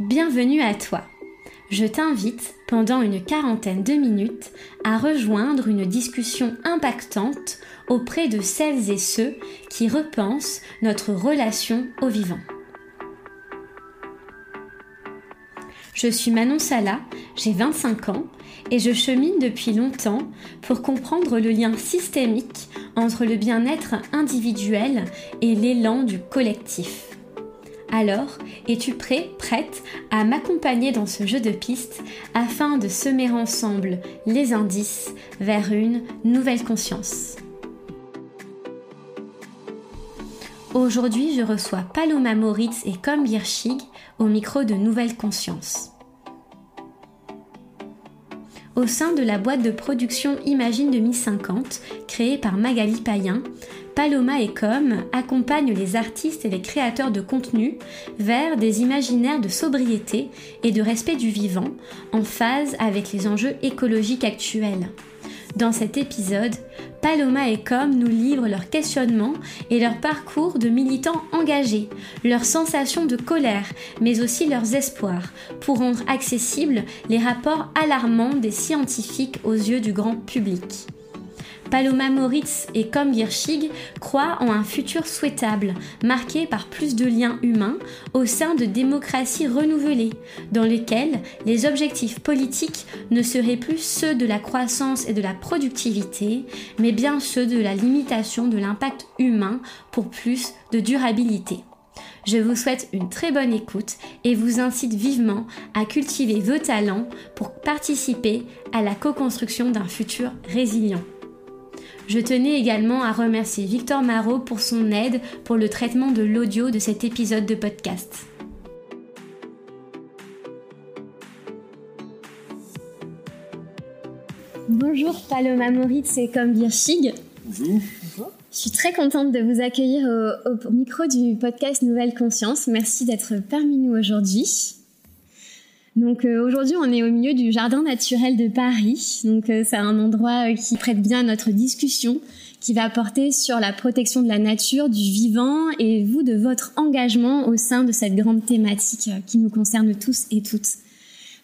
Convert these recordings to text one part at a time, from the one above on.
Bienvenue à toi. Je t'invite pendant une quarantaine de minutes à rejoindre une discussion impactante auprès de celles et ceux qui repensent notre relation au vivant. Je suis Manon Sala, j'ai 25 ans et je chemine depuis longtemps pour comprendre le lien systémique entre le bien-être individuel et l'élan du collectif. Alors, es-tu prêt, prête à m'accompagner dans ce jeu de pistes afin de semer ensemble les indices vers une nouvelle conscience? Aujourd'hui, je reçois Paloma Moritz et Com Girschig au micro de Nouvelle Conscience. Au sein de la boîte de production Imagine 2050, créée par Magali Payen, Paloma et Com accompagnent les artistes et les créateurs de contenu vers des imaginaires de sobriété et de respect du vivant en phase avec les enjeux écologiques actuels. Dans cet épisode, Paloma et Com nous livrent leurs questionnements et leur parcours de militants engagés, leurs sensations de colère, mais aussi leurs espoirs, pour rendre accessibles les rapports alarmants des scientifiques aux yeux du grand public. Paloma Moritz et Com Girschig croient en un futur souhaitable, marqué par plus de liens humains au sein de démocraties renouvelées, dans lesquelles les objectifs politiques ne seraient plus ceux de la croissance et de la productivité, mais bien ceux de la limitation de l'impact humain pour plus de durabilité. Je vous souhaite une très bonne écoute et vous incite vivement à cultiver vos talents pour participer à la co-construction d'un futur résilient. Je tenais également à remercier Victor Marot pour son aide pour le traitement de l'audio de cet épisode de podcast. Bonjour Paloma Moritz et comme Birchig. Bonjour. Je suis très contente de vous accueillir au, au micro du podcast Nouvelle Conscience. Merci d'être parmi nous aujourd'hui. Donc euh, aujourd'hui, on est au milieu du jardin naturel de Paris. Donc euh, c'est un endroit euh, qui prête bien à notre discussion, qui va porter sur la protection de la nature, du vivant et vous de votre engagement au sein de cette grande thématique qui nous concerne tous et toutes.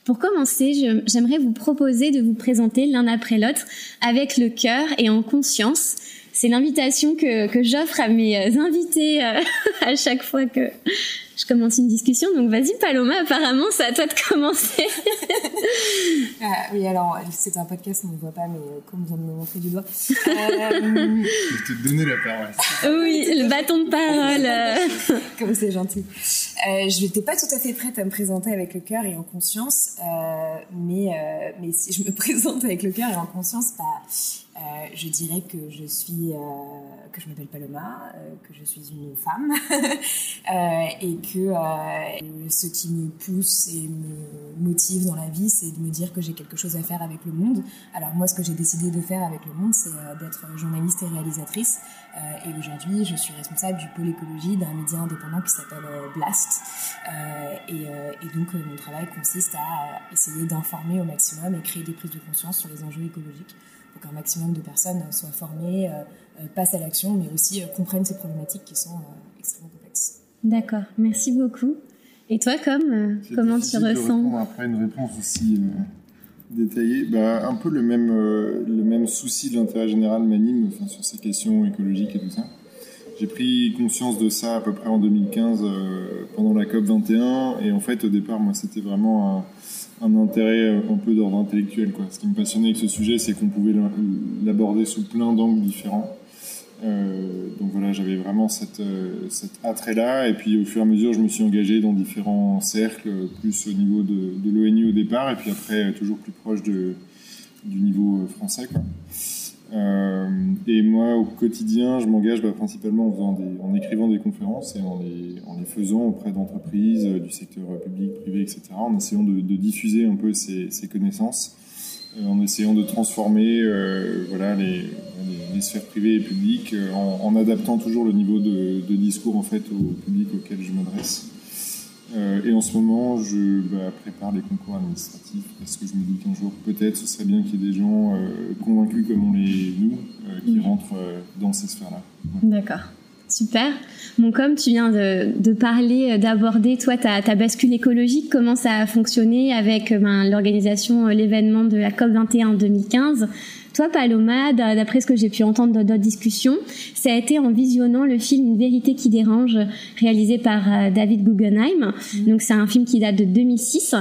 Pour commencer, j'aimerais vous proposer de vous présenter l'un après l'autre avec le cœur et en conscience. C'est l'invitation que, que j'offre à mes invités à chaque fois que je commence une discussion. Donc vas-y Paloma, apparemment c'est à toi de commencer. ah, oui, alors c'est un podcast, on ne voit pas, mais euh, comme on vient de me montrer du doigt. Euh... Je te donner la parole. Oui, le bâton de parole. comme c'est gentil. Euh, je n'étais pas tout à fait prête à me présenter avec le cœur et en conscience, euh, mais, euh, mais si je me présente avec le cœur et en conscience, bah, je dirais que je suis, que je m'appelle Paloma, que je suis une femme, et que ce qui me pousse et me motive dans la vie, c'est de me dire que j'ai quelque chose à faire avec le monde. Alors moi, ce que j'ai décidé de faire avec le monde, c'est d'être journaliste et réalisatrice. Et aujourd'hui, je suis responsable du pôle écologie d'un média indépendant qui s'appelle Blast. Et, et, donc, mon travail consiste à essayer d'informer au maximum et créer des prises de conscience sur les enjeux écologiques pour qu'un maximum de personnes soient formées, euh, euh, passent à l'action, mais aussi euh, comprennent ces problématiques qui sont extrêmement complexes. D'accord, merci beaucoup. Et toi, comme comment tu ressens Après une réponse aussi détaillée, bah, un peu le même, le même souci de l'intérêt général m'anime sur ces questions écologiques et tout ça. J'ai pris conscience de ça à peu près en 2015 pendant la COP 21 et en fait au départ moi c'était vraiment un, un intérêt euh, un peu d'ordre intellectuel. Quoi. Ce qui me passionnait avec ce sujet, c'est qu'on pouvait l'aborder sous plein d'angles différents. Euh, donc voilà, j'avais vraiment cette, euh, cet attrait-là. Et puis au fur et à mesure, je me suis engagé dans différents cercles, plus au niveau de, l'ONU au départ, et puis après toujours plus proche du niveau français. Euh, et moi, au quotidien, je m'engage bah, principalement en, écrivant des conférences et en les, en les faisant auprès d'entreprises, euh, du secteur public, privé, etc., en essayant de, diffuser un peu ces, ces connaissances, euh, en essayant de transformer euh, voilà, les, les, sphères privées et publiques, en, en, adaptant toujours le niveau de, de, discours en fait, au public auquel je m'adresse. Euh, et en ce moment, je bah, prépare les concours administratifs parce que je me dis qu'un jour, peut-être, ce serait bien qu'il y ait des gens euh, convaincus comme on l'est nous, euh, qui rentrent dans ces sphères-là. D'accord. Super. Bon, comme tu viens de, parler, d'aborder, toi, ta, ta bascule écologique, comment ça a fonctionné avec ben, l'organisation, l'événement de la COP21 en 2015 toi, Paloma, d'après ce que j'ai pu entendre dans d'autres discussions, ça a été en visionnant le film Une vérité qui dérange, réalisé par euh, David Guggenheim. Mm. Donc, c'est un film qui date de 2006.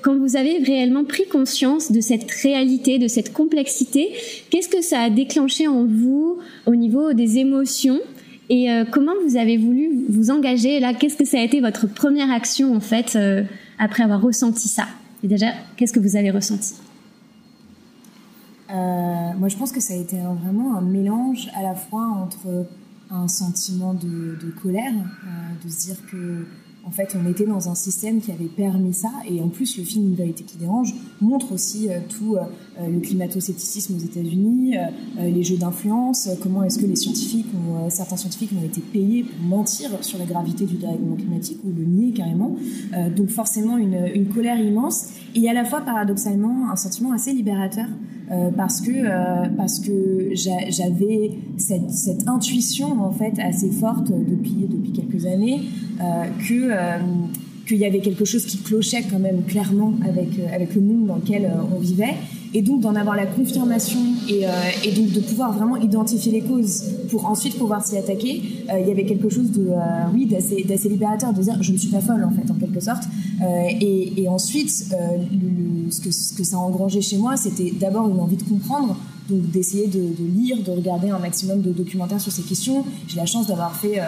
Quand vous avez réellement pris conscience de cette réalité, de cette complexité, qu'est-ce que ça a déclenché en vous au niveau des émotions et euh, comment vous avez voulu vous engager là? Qu'est-ce que ça a été votre première action en fait euh, après avoir ressenti ça? Et déjà, qu'est-ce que vous avez ressenti? Euh, moi, je pense que ça a été vraiment un mélange à la fois entre un sentiment de, colère, de se dire que en fait, on était dans un système qui avait permis ça, et en plus, le film Une vérité qui dérange montre aussi euh, tout euh, le climato-scepticisme aux États-Unis, les jeux d'influence, comment est-ce que les scientifiques, certains scientifiques, ont été payés pour mentir sur la gravité du dérèglement climatique ou le nier carrément. donc forcément, une, colère immense, et à la fois paradoxalement un sentiment assez libérateur euh, parce que euh, parce que j'avais cette, cette, intuition en fait assez forte depuis depuis quelques années euh, que qu'il y avait quelque chose qui clochait quand même clairement avec avec le monde dans lequel on vivait. Et donc d'en avoir la confirmation et, et, donc de pouvoir vraiment identifier les causes pour ensuite pouvoir s'y attaquer, il y avait quelque chose de oui d'assez libérateur de dire je ne suis pas folle en fait en quelque sorte. Et, ensuite ce, que, ce que ça a engrangé chez moi, c'était d'abord une envie de comprendre, d'essayer de, lire, de regarder un maximum de documentaires sur ces questions. J'ai la chance d'avoir fait, euh,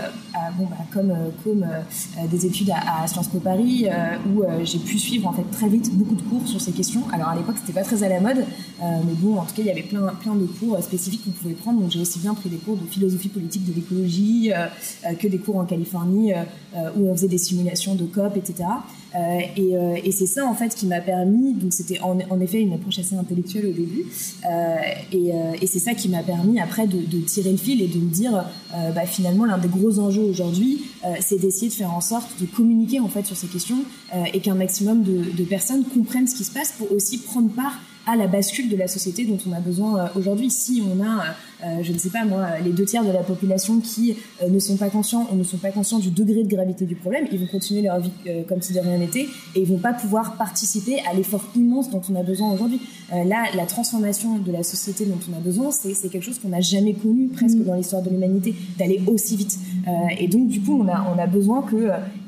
bon, bah, comme, euh, comme euh, des études à, Sciences Po Paris, où j'ai pu suivre en fait très vite beaucoup de cours sur ces questions. Alors à l'époque, c'était pas très à la mode, mais bon, en tout cas, il y avait plein, plein de cours spécifiques qu'on pouvait prendre. Donc j'ai aussi bien pris des cours de philosophie politique de l'écologie que des cours en Californie où on faisait des simulations de COP, etc. Et, c'est ça en fait qui m'a permis, donc c'était en, effet une approche assez intellectuelle au début, et, et c'est ça qui m'a permis après de, de, tirer le fil et de me dire, bah, finalement l'un des gros enjeux aujourd'hui, c'est d'essayer de faire en sorte de communiquer en fait sur ces questions et qu'un maximum de, de personnes comprennent ce qui se passe pour aussi prendre part à la bascule de la société dont on a besoin euh, aujourd'hui. Si on a, euh, je ne sais pas moi, les deux tiers de la population qui euh, ne sont pas conscients ou ne sont pas conscients du degré de gravité du problème, ils vont continuer leur vie comme si de rien n'était et ils vont pas pouvoir participer à l'effort immense dont on a besoin aujourd'hui. là, la transformation de la société dont on a besoin, c'est quelque chose qu'on n'a jamais connu presque mm. dans l'histoire de l'humanité, d'aller aussi vite. et donc, du coup, on a, on a besoin qu'il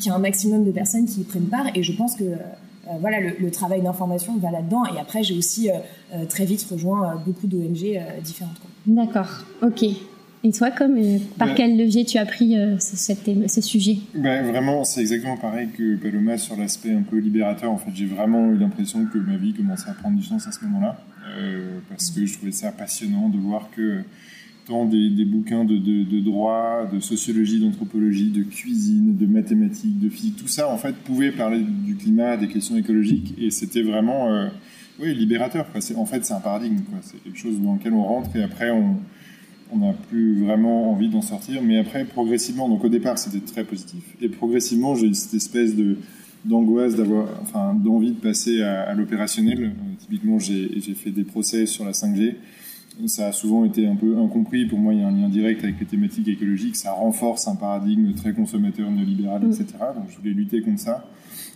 y ait un maximum de personnes qui y prennent part et je pense que euh, voilà, le, travail d'information va là-dedans. Et après, j'ai aussi euh, euh, très vite rejoint beaucoup d'ONG différentes. D'accord, ok. Et toi, comme par quel levier tu as pris ce, sujet? Ben, Vraiment, c'est exactement pareil que Paloma sur l'aspect un peu libérateur. En fait, j'ai vraiment eu l'impression que ma vie commençait à prendre du sens à ce moment-là, parce que je trouvais ça passionnant de voir que tant des, bouquins de, droit, de sociologie, d'anthropologie, de cuisine, de mathématiques, de physique, tout ça en fait pouvait parler du climat, des questions écologiques, et c'était vraiment euh, oui, libérateur. En fait, c'est un paradigme, c'est quelque chose dans lequel on rentre et après on on n'a plus vraiment envie d'en sortir. Mais après, progressivement, donc au départ c'était très positif, et progressivement j'ai eu cette espèce de d'angoisse d'avoir, enfin, d'envie de passer à, l'opérationnel. Euh, typiquement, j'ai fait des procès sur la 5G ça a souvent été un peu incompris. Pour moi, il y a un lien direct avec les thématiques écologiques. Ça renforce un paradigme très consommateur, néolibéral, mm. etc. Donc, je voulais lutter contre ça.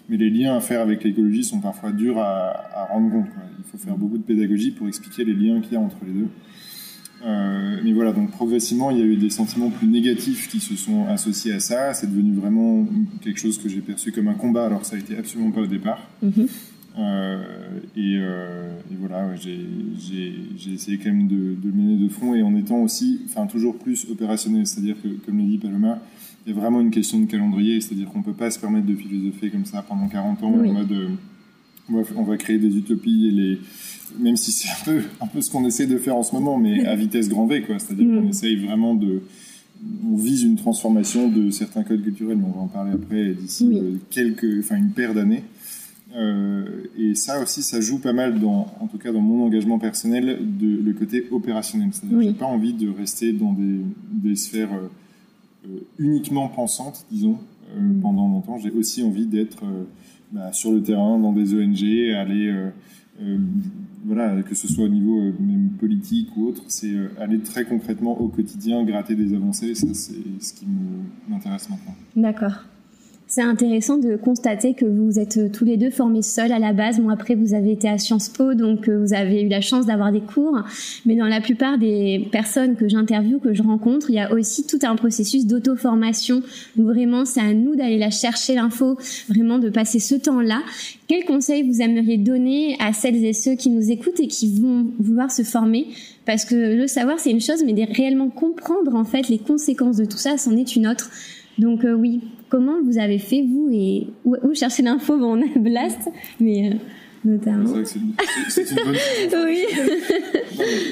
Mais les liens à faire avec l'écologie sont parfois durs à, rendre compte. Il faut faire beaucoup de pédagogie pour expliquer les liens qu'il y a entre les deux. Euh, mais voilà, donc progressivement, il y a eu des sentiments plus négatifs qui se sont associés à ça. C'est devenu vraiment quelque chose que j'ai perçu comme un combat, alors que ça a été absolument pas au départ. Mm-hmm. Euh, euh, et, voilà, j'ai essayé quand même de, de, le mener de front et en étant aussi, enfin toujours plus opérationnel. C'est-à-dire que, comme l'a dit Paloma, il y a vraiment une question de calendrier, c'est-à-dire qu'on ne peut pas se permettre de philosopher comme ça pendant 40 ans en mode euh, on va créer des utopies et les même si c'est un peu un peu ce qu'on essaie de faire en ce moment mais à vitesse grand V quoi. C'est-à-dire qu'on mm. essaye vraiment de on vise une transformation de certains codes culturels mais on va en parler après d'ici quelques enfin une paire d'années et ça aussi, ça joue pas mal, dans, en tout cas dans mon engagement personnel, de, le côté opérationnel. C'est-à-dire j'ai pas envie de rester dans des, des sphères euh, euh, uniquement pensantes, disons, mm. pendant longtemps. J'ai aussi envie d'être bah, sur le terrain, dans des ONG, aller voilà, que ce soit au niveau même politique ou autre, c'est aller très concrètement au quotidien, gratter des avancées. Ça, c'est ce qui m'intéresse maintenant. D'accord c'est intéressant de constater que vous êtes euh, tous les deux formés seuls à la base. Bon, après, vous avez été à Sciences Po, donc euh, vous avez eu la chance d'avoir des cours. Mais dans la plupart des personnes que j'interviewe, que je rencontre, il y a aussi tout un processus d'auto-formation où vraiment c'est à nous d'aller la chercher l'info, vraiment de passer ce temps-là. Quels conseils vous aimeriez donner à celles et ceux qui nous écoutent et qui vont vouloir se former? Parce que le savoir, c'est une chose, mais de réellement comprendre en fait les conséquences de tout ça, c'en est une autre. Donc euh, oui, comment vous avez fait vous et où, chercher l'info? Bon, on a Blast, mais euh, notamment. C'est une, bonne. oui.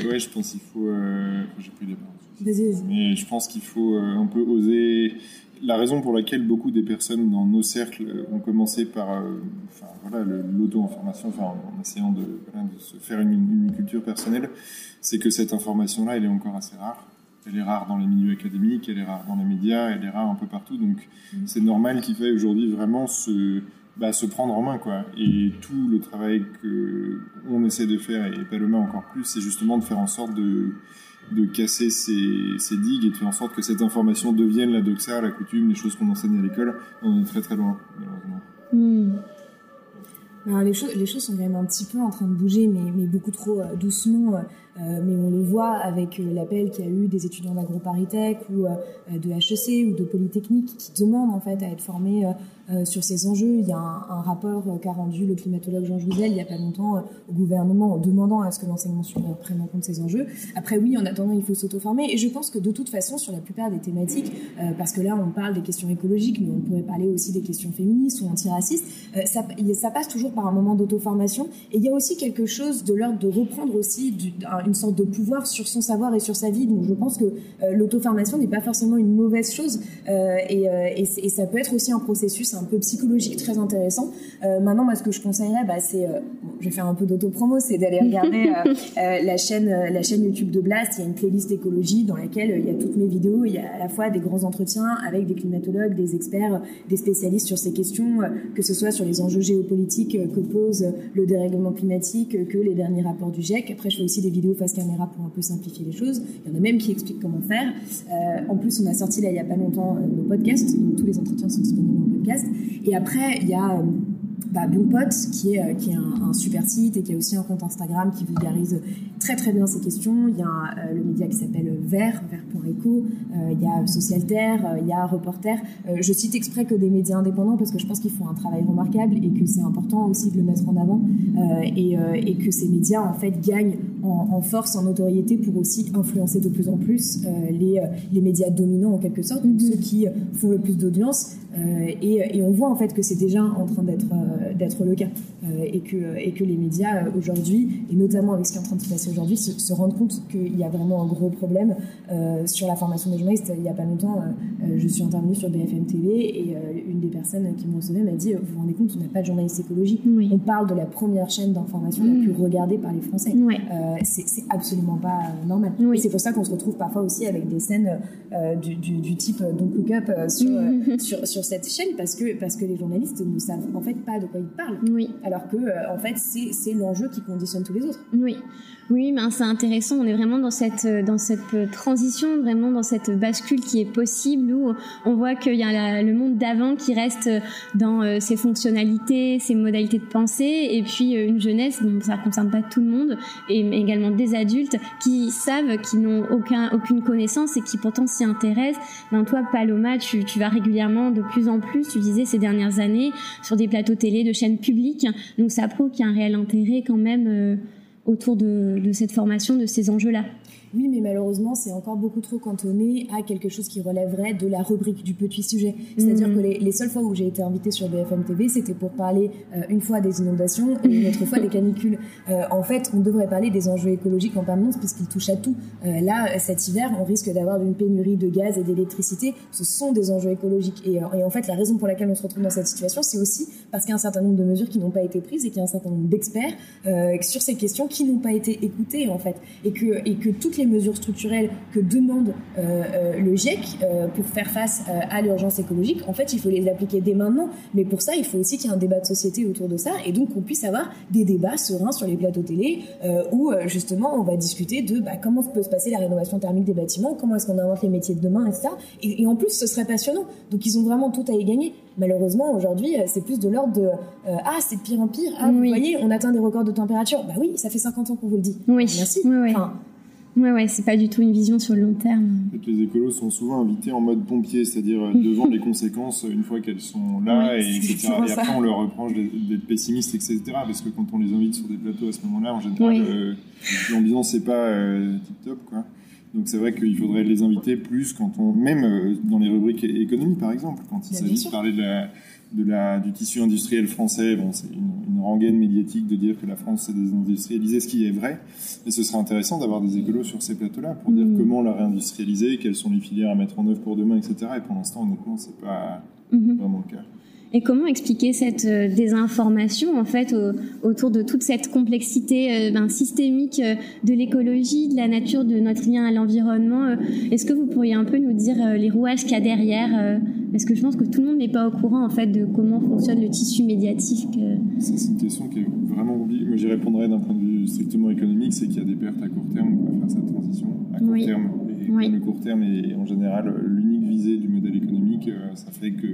ouais, je pense qu'il faut. Euh, j'ai pris les Mais je pense qu'il faut un peu oser. La raison pour laquelle beaucoup des personnes dans nos cercles ont commencé par enfin, voilà, l'auto-information, enfin, en essayant de, de se faire une, une culture personnelle, c'est que cette information-là, elle est encore assez rare elle est rare dans les milieux académiques, elle est rare dans les médias, elle est rare un peu partout. Donc mm. c'est normal qu'il faille aujourd'hui vraiment se, bah, se prendre en main. Quoi. Et tout le travail qu'on essaie de faire, et Paloma encore plus, c'est justement de faire en sorte de, de casser ces, ces, digues et de faire en sorte que cette information devienne la doxa, la coutume, les choses qu'on enseigne à l'école. On est très très loin, malheureusement. Mm. Alors les, choses, les choses sont quand même un petit peu en train de bouger, mais, mais beaucoup trop euh, doucement. Euh, mais on le voit avec euh, l'appel qu'il y a eu des étudiants d'AgroParisTech ou euh, de HEC ou de Polytechnique qui demandent en fait à être formés sur ces enjeux. Il y a un, rapport qu'a rendu le climatologue Jean Jouzel il n'y a pas longtemps au gouvernement en demandant à ce que l'enseignement supérieur prenne en compte ces enjeux. Après oui, en attendant, il faut s'auto-former et je pense que de toute façon sur la plupart des thématiques, parce que là on parle des questions écologiques, mais on pourrait parler aussi des questions féministes ou antiracistes, ça, ça passe toujours par un moment d'auto-formation et il y a aussi quelque chose de l'ordre de reprendre aussi une sorte de pouvoir sur son savoir et sur sa vie. Donc je pense que euh, l'auto-formation n'est pas forcément une mauvaise chose euh, et, euh, et, et, ça peut être aussi un processus un peu psychologique très intéressant. maintenant, moi, ce que je conseillerais, bah, c'est, bon, je vais faire un peu d'auto-promo, c'est d'aller regarder la chaîne la chaîne YouTube de Blast. Il y a une playlist écologie dans laquelle il y a toutes mes vidéos. Il y a à la fois des grands entretiens avec des climatologues, des experts, des spécialistes sur ces questions, que ce soit sur les enjeux géopolitiques que pose le dérèglement climatique, que les derniers rapports du GIEC. Après, je fais aussi des vidéos face caméra pour un peu simplifier les choses. Il y en a même qui expliquent comment faire. Euh, en plus, on a sorti là il n'y a pas longtemps euh, nos podcasts. Donc, tous les entretiens sont disponibles en podcast. Et après, il y a euh, bah, qui est, qui est un, super site et qui a aussi un compte Instagram qui vulgarise très très bien ces questions. Il y a le média qui s'appelle Vert, Vert.eco, euh, il y a Socialterre, il y a Reporter. je cite exprès que des médias indépendants parce que je pense qu'ils font un travail remarquable et que c'est important aussi de le mettre en avant et, que ces médias en fait gagnent en, force, en notoriété pour aussi influencer de plus en plus euh, les, euh, les, médias dominants en quelque sorte, mm-hmm. ceux qui font le plus d'audience. Euh, et, et, on voit en fait que c'est déjà en train d'être d'être le cas et que et que les médias aujourd'hui et notamment avec ce qui est en train de se passer aujourd'hui se, rendent compte qu'il y a vraiment un gros problème sur la formation des journalistes. Il y a pas longtemps, je suis intervenue sur BFM TV et une des personnes qui me recevait m'a dit vous vous rendez compte, on n'a pas de journaliste écologique. On parle de la première chaîne d'information la mm. plus regardée par les Français c'est absolument pas euh, normal. Oui. c'est pour ça qu'on se retrouve parfois aussi avec des scènes euh, du, du, du, type euh, Don't Look Up sur, sur, sur, cette chaîne parce que, parce que les journalistes ne savent en fait pas de quoi ils parlent. Oui. Alors que, en fait, c'est l'enjeu qui conditionne tous les autres. Oui. Oui, mais c'est intéressant. On est vraiment dans cette dans cette transition, vraiment dans cette bascule qui est possible où on voit qu'il y a le monde d'avant qui reste dans ses fonctionnalités, ses modalités de pensée, et puis une jeunesse. Bon, ça ne concerne pas tout le monde, et également des adultes qui savent, qui n'ont aucun aucune connaissance et qui pourtant s'y intéressent. Dans toi, Paloma, tu, tu vas régulièrement de plus en plus. Tu disais ces dernières années sur des plateaux télé de chaînes publiques. Donc ça prouve qu'il y a un réel intérêt quand même. Euh, autour de, cette formation, de ces enjeux-là. Oui, mais malheureusement, c'est encore beaucoup trop cantonné à quelque chose qui relèverait de la rubrique du petit sujet. C'est-à-dire que les, les, seules fois où j'ai été invitée sur BFM TV, c'était pour parler euh, une fois des inondations et une autre fois des canicules. Euh, en fait, on devrait parler des enjeux écologiques en permanence puisqu'ils touchent à tout. Euh, là, cet hiver, on risque d'avoir une pénurie de gaz et d'électricité. Ce sont des enjeux écologiques. Et, et, en fait, la raison pour laquelle on se retrouve dans cette situation, c'est aussi parce qu'il y a un certain nombre de mesures qui n'ont pas été prises et qu'il y a un certain nombre d'experts sur ces questions qui n'ont pas été écoutées, en fait. Et que, et que tout toutes les mesures structurelles que demande le GIEC pour faire face à l'urgence écologique, en fait, il faut les appliquer dès maintenant. Mais pour ça, il faut aussi qu'il y ait un débat de société autour de ça et donc qu'on puisse avoir des débats sereins sur les plateaux télé où justement on va discuter de bah, comment peut se passer la rénovation thermique des bâtiments, comment est-ce qu'on invente les métiers de demain, etc. Et, et, en plus, ce serait passionnant. Donc ils ont vraiment tout à y gagner. Malheureusement, aujourd'hui, c'est plus de l'ordre de ah c'est de pire en pire. Ah vous voyez, on atteint des records de température. Bah oui, ça fait 50 ans qu'on vous le dit. Oui. Merci. Oui, Ouais, ouais, c'est pas du tout une vision sur le long terme. les écolos sont souvent invités en mode pompier, c'est-à-dire devant les conséquences une fois qu'elles sont là, et, etc. et après on leur reproche d'être pessimistes, etc. Parce que quand on les invite sur des plateaux à ce moment-là, en général, euh, l'ambiance c'est pas euh, tip top, quoi. Donc c'est vrai qu'il faudrait les inviter plus quand on, même euh, dans les rubriques économie par exemple, quand il s'agit de parler de la de la, du tissu industriel français. Bon, c'est une, une, rengaine médiatique de dire que la France s'est désindustrialisée, ce qui est vrai. Et ce serait intéressant d'avoir des écolos sur ces plateaux-là pour dire mmh. comment la réindustrialiser, quelles sont les filières à mettre en œuvre pour demain, etc. Et pour l'instant, honnêtement, c'est pas mmh. vraiment le cas. Et comment expliquer cette euh, désinformation en fait autour de toute cette complexité euh, ben, systémique euh, de l'écologie, de la nature, de notre lien à l'environnement Est-ce que vous pourriez un peu nous dire les rouages qu'il y a derrière Parce que je pense que tout le monde n'est pas au courant en fait de comment fonctionne le tissu médiatique. C'est une question qui est vraiment oubliée. Moi, j'y répondrais d'un point de vue strictement économique, c'est qu'il y a des pertes à court terme pour faire cette transition à court terme. Et le court terme est en général l'unique visée du modèle économique, ça fait que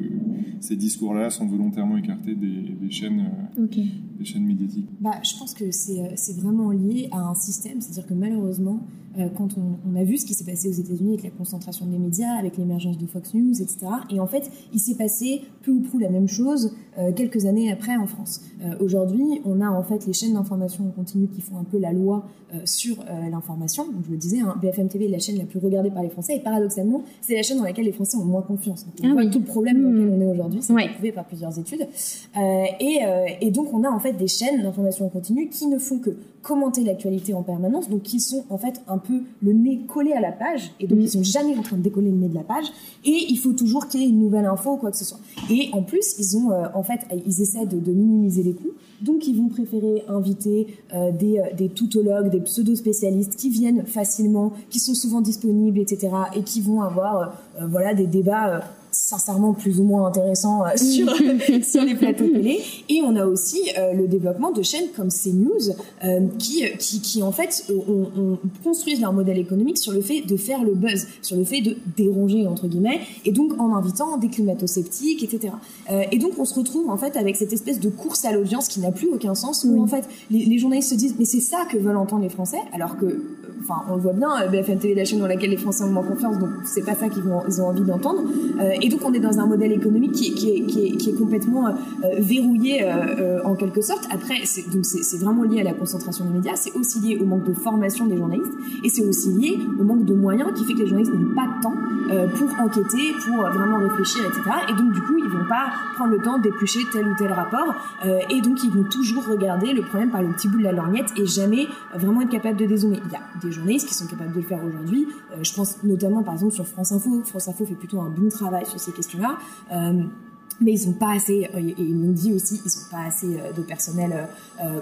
ces discours-là sont volontairement écartés des, chaînes, euh, des chaînes médiatiques bah, Je pense que euh, c'est vraiment lié à un système, c'est-à-dire que malheureusement, euh, quand on, a vu ce qui s'est passé aux États-Unis avec la concentration des médias, avec l'émergence de Fox News, etc. Et en fait, il s'est passé peu ou prou la même chose quelques années après en France. Aujourd'hui, on a en fait les chaînes d'information en continu qui font un peu la loi sur l'information. Donc je le disais, hein, BFM TV est la chaîne la plus regardée par les Français et paradoxalement, c'est la chaîne dans laquelle les Français ont moins confiance. Donc on ah voit tout le problème dans lequel on est aujourd'hui c'est prouvé par plusieurs études. Euh, et, euh, et, donc on a en fait des chaînes d'information en continu qui ne font que commenter l'actualité en permanence, donc qui sont en fait un peu le nez collé à la page, et donc mm. ils sont jamais en train de décoller le nez de la page, et il faut toujours qu'il y ait une nouvelle info ou quoi que ce soit. Et en plus, ils ont euh, en fait, ils essaient de, de, minimiser les coûts, donc ils vont préférer inviter des, des toutologues, des pseudo-spécialistes qui viennent facilement, qui sont souvent disponibles, etc., et qui vont avoir voilà des débats sincèrement plus ou moins intéressant euh, sur, sur les plateaux télé. Et on a aussi euh, le développement de chaînes comme CNews euh, qui, qui, qui, en fait on, construisent leur modèle économique sur le fait de faire le buzz, sur le fait de déranger entre guillemets, et donc en invitant des climato-sceptiques, etc. et donc on se retrouve en fait avec cette espèce de course à l'audience qui n'a plus aucun sens, où en fait les, les journalistes se disent mais c'est ça que veulent entendre les Français, alors que enfin on le voit bien, BFM TV est la chaîne dans laquelle les Français ont moins confiance, donc c'est pas ça qu'ils ils ont envie d'entendre. Et donc on est dans un modèle économique qui, est, complètement euh, verrouillé euh, euh, en quelque sorte. Après, c'est, vraiment lié à la concentration des médias, c'est aussi lié au manque de formation des journalistes, et c'est aussi lié au manque de moyens qui fait que les journalistes n'ont pas de temps pour enquêter, pour vraiment réfléchir, etc. Et donc du coup, ils vont pas prendre le temps d'éplucher tel ou tel rapport, et donc ils vont toujours regarder le problème par le petit bout de la lorgnette et jamais vraiment être capable de dézoomer. Il y a des journalistes qui sont capables de le faire aujourd'hui. je pense notamment par exemple sur France Info. France Info fait plutôt un bon travail sur ces questions-là. Euh, mais ils n'ont pas assez, euh, et ils m'ont dit aussi, ils n'ont pas assez euh, de personnel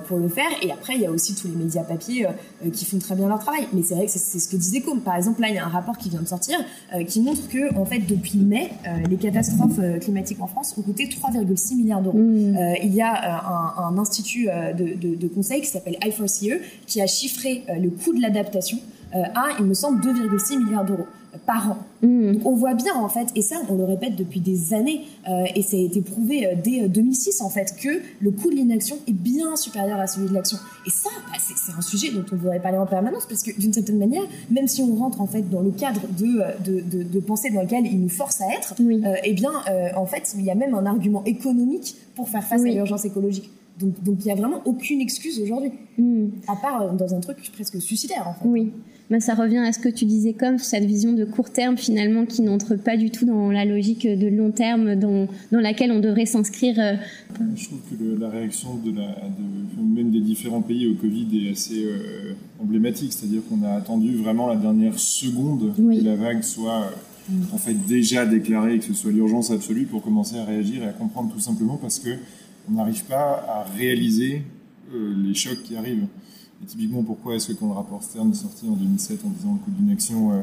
pour le faire. Et après, il y a aussi tous les médias papier qui font très bien leur travail. Mais c'est vrai que c'est ce que disait Com. Par exemple, là, il y a un rapport qui vient de sortir qui montre que, en fait, depuis mai, les catastrophes climatiques en France ont coûté 3,6 milliards d'euros. Mmh. il y a un, institut de, de, de, conseil qui s'appelle I4CE qui a chiffré le coût de l'adaptation à, il me semble, 2,6 milliards d'euros par an. Mm. on voit bien en fait, et ça on le répète depuis des années, euh, et ça a été prouvé euh, dès 2006 euh, en fait, que le coût de l'inaction est bien supérieur à celui de l'action. Et ça, bah, c'est un sujet dont on devrait parler en permanence, parce que d'une certaine manière, même si on rentre en fait dans le cadre de, de, de, pensée dans lequel il nous force à être, eh bien en fait il y a même un argument économique pour faire face à l'urgence écologique. Donc, donc il n'y a vraiment aucune excuse aujourd'hui, mm. à part dans un truc presque suicidaire en fait. Oui. Bah, ça revient à ce que tu disais comme cette vision de court terme finalement qui n'entre pas du tout dans la logique de long terme dans, dans laquelle on devrait s'inscrire. Euh. Je trouve que la réaction de la, même des différents pays au Covid est assez euh, emblématique, c'est-à-dire qu'on a attendu vraiment la dernière seconde que la vague soit euh, en fait déjà déclarée et que ce soit l'urgence absolue pour commencer à réagir et à comprendre tout simplement parce que on n'arrive pas à réaliser les chocs qui arrivent. Et typiquement, pourquoi est-ce que quand le rapport Stern est sorti en 2007 en disant le coût d'une action euh,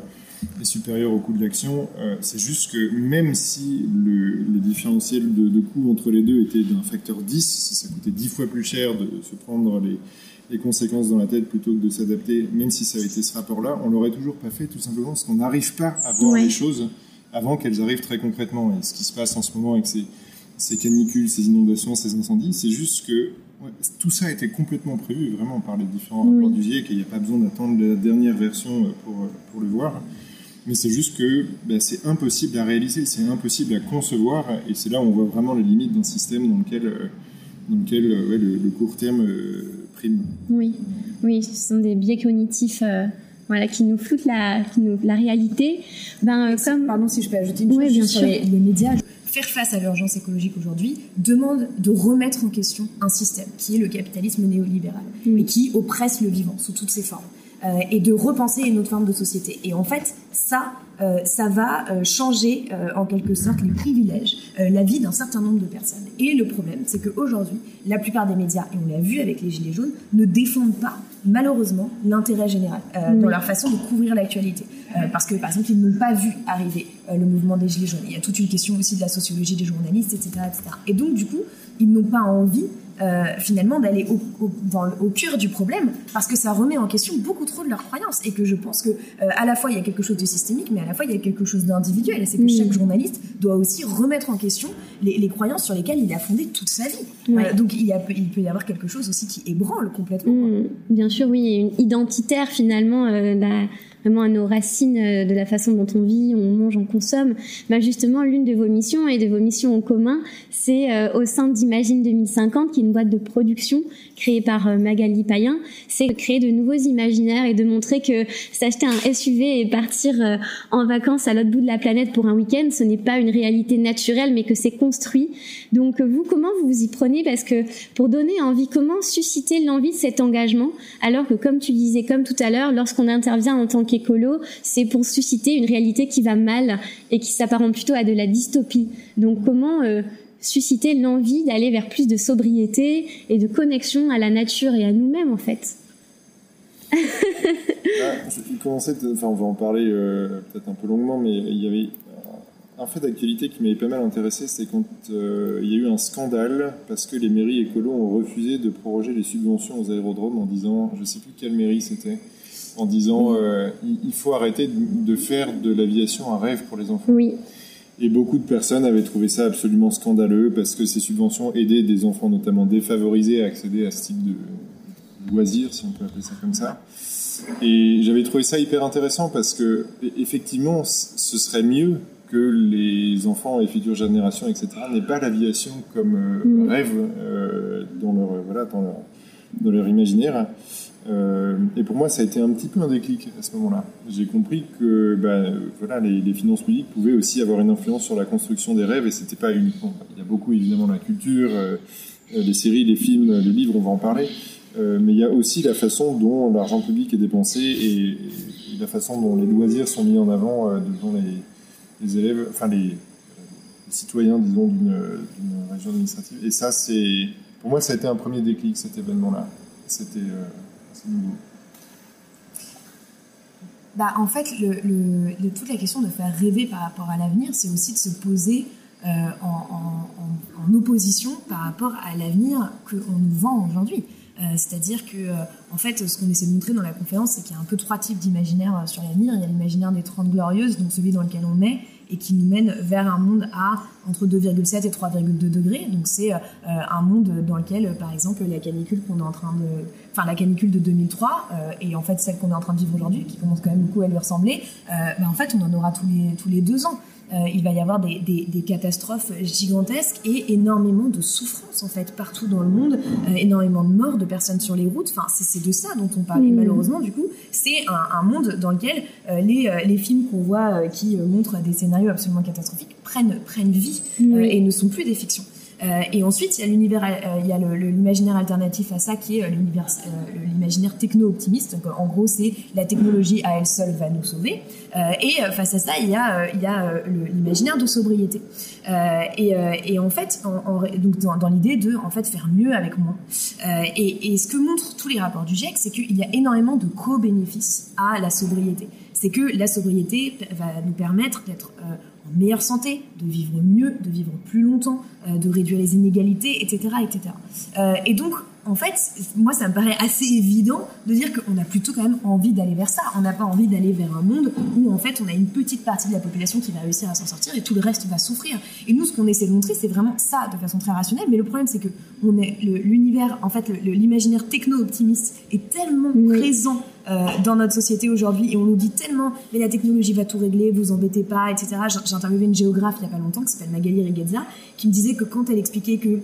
est supérieur au coût de l'action, euh, c'est juste que même si le, le différentiel de, de coût entre les deux était d'un facteur 10, si ça coûtait 10 fois plus cher de se prendre les, les conséquences dans la tête plutôt que de s'adapter, même si ça avait été ce rapport-là, on l'aurait toujours pas fait tout simplement parce qu'on n'arrive pas à voir les choses avant qu'elles arrivent très concrètement. Et ce qui se passe en ce moment avec ces, ces canicules, ces inondations, ces incendies, c'est juste que tout ça a été complètement prévu vraiment par les différents rapports du GIEC et il n'y a pas besoin d'attendre la dernière version euh, pour, euh, pour le voir. Mais c'est juste que ben, c'est impossible à réaliser, c'est impossible à concevoir et c'est là où on voit vraiment les limites d'un système dans lequel, euh, dans lequel ouais, le, le, court terme prime. Oui. oui, ce sont des biais cognitifs. voilà, qui nous floutent la, qui nous, la réalité. Ben, comme... Pardon si je peux ajouter une chose oui, bien sur sûr. Les, les médias faire face à l'urgence écologique aujourd'hui demande de remettre en question un système qui est le capitalisme néolibéral et qui oppresse le vivant sous toutes ses formes euh, et de repenser une autre forme de société. Et en fait, ça, euh, ça va euh, changer en quelque sorte les privilèges, la vie d'un certain nombre de personnes. Et le problème, c'est qu'aujourd'hui, la plupart des médias, et on l'a vu avec les Gilets jaunes, ne défendent pas, malheureusement, l'intérêt général euh, dans leur façon de couvrir l'actualité. Euh, parce que, par exemple, ils n'ont pas vu arriver euh, le mouvement des Gilets jaunes. Il y a toute une question aussi de la sociologie des journalistes, etc. etc. Et donc, du coup, ils n'ont pas envie euh, finalement d'aller au, au, dans au cœur du problème parce que ça remet en question beaucoup trop de leurs croyances et que je pense que euh, à la fois il y a quelque chose de systémique mais à la fois il y a quelque chose d'individuel et c'est que Mm. chaque journaliste doit aussi remettre en question les, les croyances sur lesquelles il a fondé toute sa vie Ouais. Euh, donc il, y a, il peut y avoir quelque chose aussi qui ébranle complètement. Mm, bien sûr, oui, une identitaire finalement, euh, la- vraiment à nos racines euh, de la façon dont on vit, on mange, on consomme. Bah justement, l'une de vos missions et de vos missions en commun, c'est euh, au sein d'Imagine 2050, qui est une boîte de production créée par euh, Magali Payen, c'est de créer de nouveaux imaginaires et de montrer que s'acheter un SUV et partir en vacances à l'autre bout de la planète pour un week-end, ce n'est pas une réalité naturelle, mais que c'est construit. Donc vous, comment vous vous y prenez? Parce que pour donner envie, comment susciter l'envie de cet engagement? Alors que comme tu disais, comme tout à l'heure, lorsqu'on intervient en tant qu'écolo, c'est pour susciter une réalité qui va mal et qui s'apparente plutôt à de la dystopie. Donc comment euh, susciter l'envie d'aller vers plus de sobriété et de connexion à la nature et à nous-mêmes en fait Ah, je commençais, enfin on va en parler euh, peut-être un peu longuement, mais il y avait un fait d'actualité qui m'avait pas mal intéressé, c'est quand euh, il y a eu un scandale parce que les mairies écolos ont refusé de proroger les subventions aux aérodromes en disant, je sais plus quelle mairie c'était, en disant euh, il, faut arrêter de, de faire de l'aviation un rêve pour les enfants. Oui, Et beaucoup de personnes avaient trouvé ça absolument scandaleux parce que ces subventions aidaient des enfants notamment défavorisés à accéder à ce type de loisirs, si on peut appeler ça comme ça. Et j'avais trouvé ça hyper intéressant parce que e- effectivement, ce serait mieux que les enfants et futures générations, etc., n'aient pas l'aviation comme euh, Mm. rêve euh, dans leur euh, voilà dans leur dans leur imaginaire. Euh, et pour moi, ça a été un petit peu un déclic à ce moment-là. J'ai compris que bah, voilà, les, finances publiques pouvaient aussi avoir une influence sur la construction des rêves, et c'était pas uniquement. Il y a beaucoup évidemment la culture, euh, les séries, les films, les livres, on va en parler. Euh, mais il y a aussi la façon dont l'argent public est dépensé et, la façon dont les loisirs sont mis en avant devant les, élèves, enfin les, citoyens, disons, d'une région administrative. Et ça, c'est, pour moi, ça a été un premier déclic, cet événement-là. C'était. Bah, en fait, toute la question de faire rêver par rapport à l'avenir, c'est aussi de se poser euh, en, opposition par rapport à l'avenir qu'on nous vend aujourd'hui. Euh, C'est-à-dire que, euh, en fait, ce qu'on essaie de montrer dans la conférence, c'est qu'il y a un peu trois types d'imaginaire euh, sur l'avenir. Il y a l'imaginaire des 30 glorieuses, donc celui dans lequel on est, et qui nous mène vers un monde à entre 2,7 et 3,2 degrés. Donc c'est euh, un monde dans lequel, euh, par exemple, la canicule qu'on est en train de, enfin la canicule de 2003 euh, et en fait celle qu'on est en train de vivre aujourd'hui, qui commence quand même beaucoup à lui ressembler, bah, en fait on en aura tous les tous les deux ans. Euh, il va y avoir des, des, des catastrophes gigantesques et énormément de souffrances en fait partout dans le monde, euh, énormément de morts, de personnes sur les routes. Enfin, c'est de ça dont on parle. Et Mhm. malheureusement, du coup, c'est un, un monde dans lequel euh, les, les films qu'on voit qui montrent des scénarios absolument catastrophiques prennent prennent vie Oui. et ne sont plus des fictions. Et ensuite, il y a l'univers, il y a l'imaginaire alternatif à ça qui est l'imaginaire techno-optimiste. En gros, c'est la technologie à elle seule va nous sauver. et face à ça, il y a, il y a l'imaginaire de sobriété. Et, et, en fait, en, donc dans, dans l'idée de en fait faire mieux avec moins. Et, et, ce que montrent tous les rapports du GIEC, c'est qu'il y a énormément de co-bénéfices à la sobriété. C'est que la sobriété va nous permettre d'être euh, en meilleure santé, de vivre mieux, de vivre plus longtemps, euh, de réduire les inégalités, etc. etc. Euh, et donc, en fait, moi, ça me paraît assez évident de dire qu'on a plutôt quand même envie d'aller vers ça. On n'a pas envie d'aller vers un monde où, en fait, on a une petite partie de la population qui va réussir à s'en sortir et tout le reste va souffrir. Et nous, ce qu'on essaie de montrer, c'est vraiment ça de façon très rationnelle. Mais le problème, c'est que on est l'univers, en fait, l'imaginaire techno-optimiste est tellement présent euh, dans notre société aujourd'hui et on nous dit tellement mais la technologie va tout régler, vous embêtez pas, etc. J'ai interviewé une géographe il y a pas longtemps qui s'appelle Magali Rigazia qui me disait que quand elle expliquait que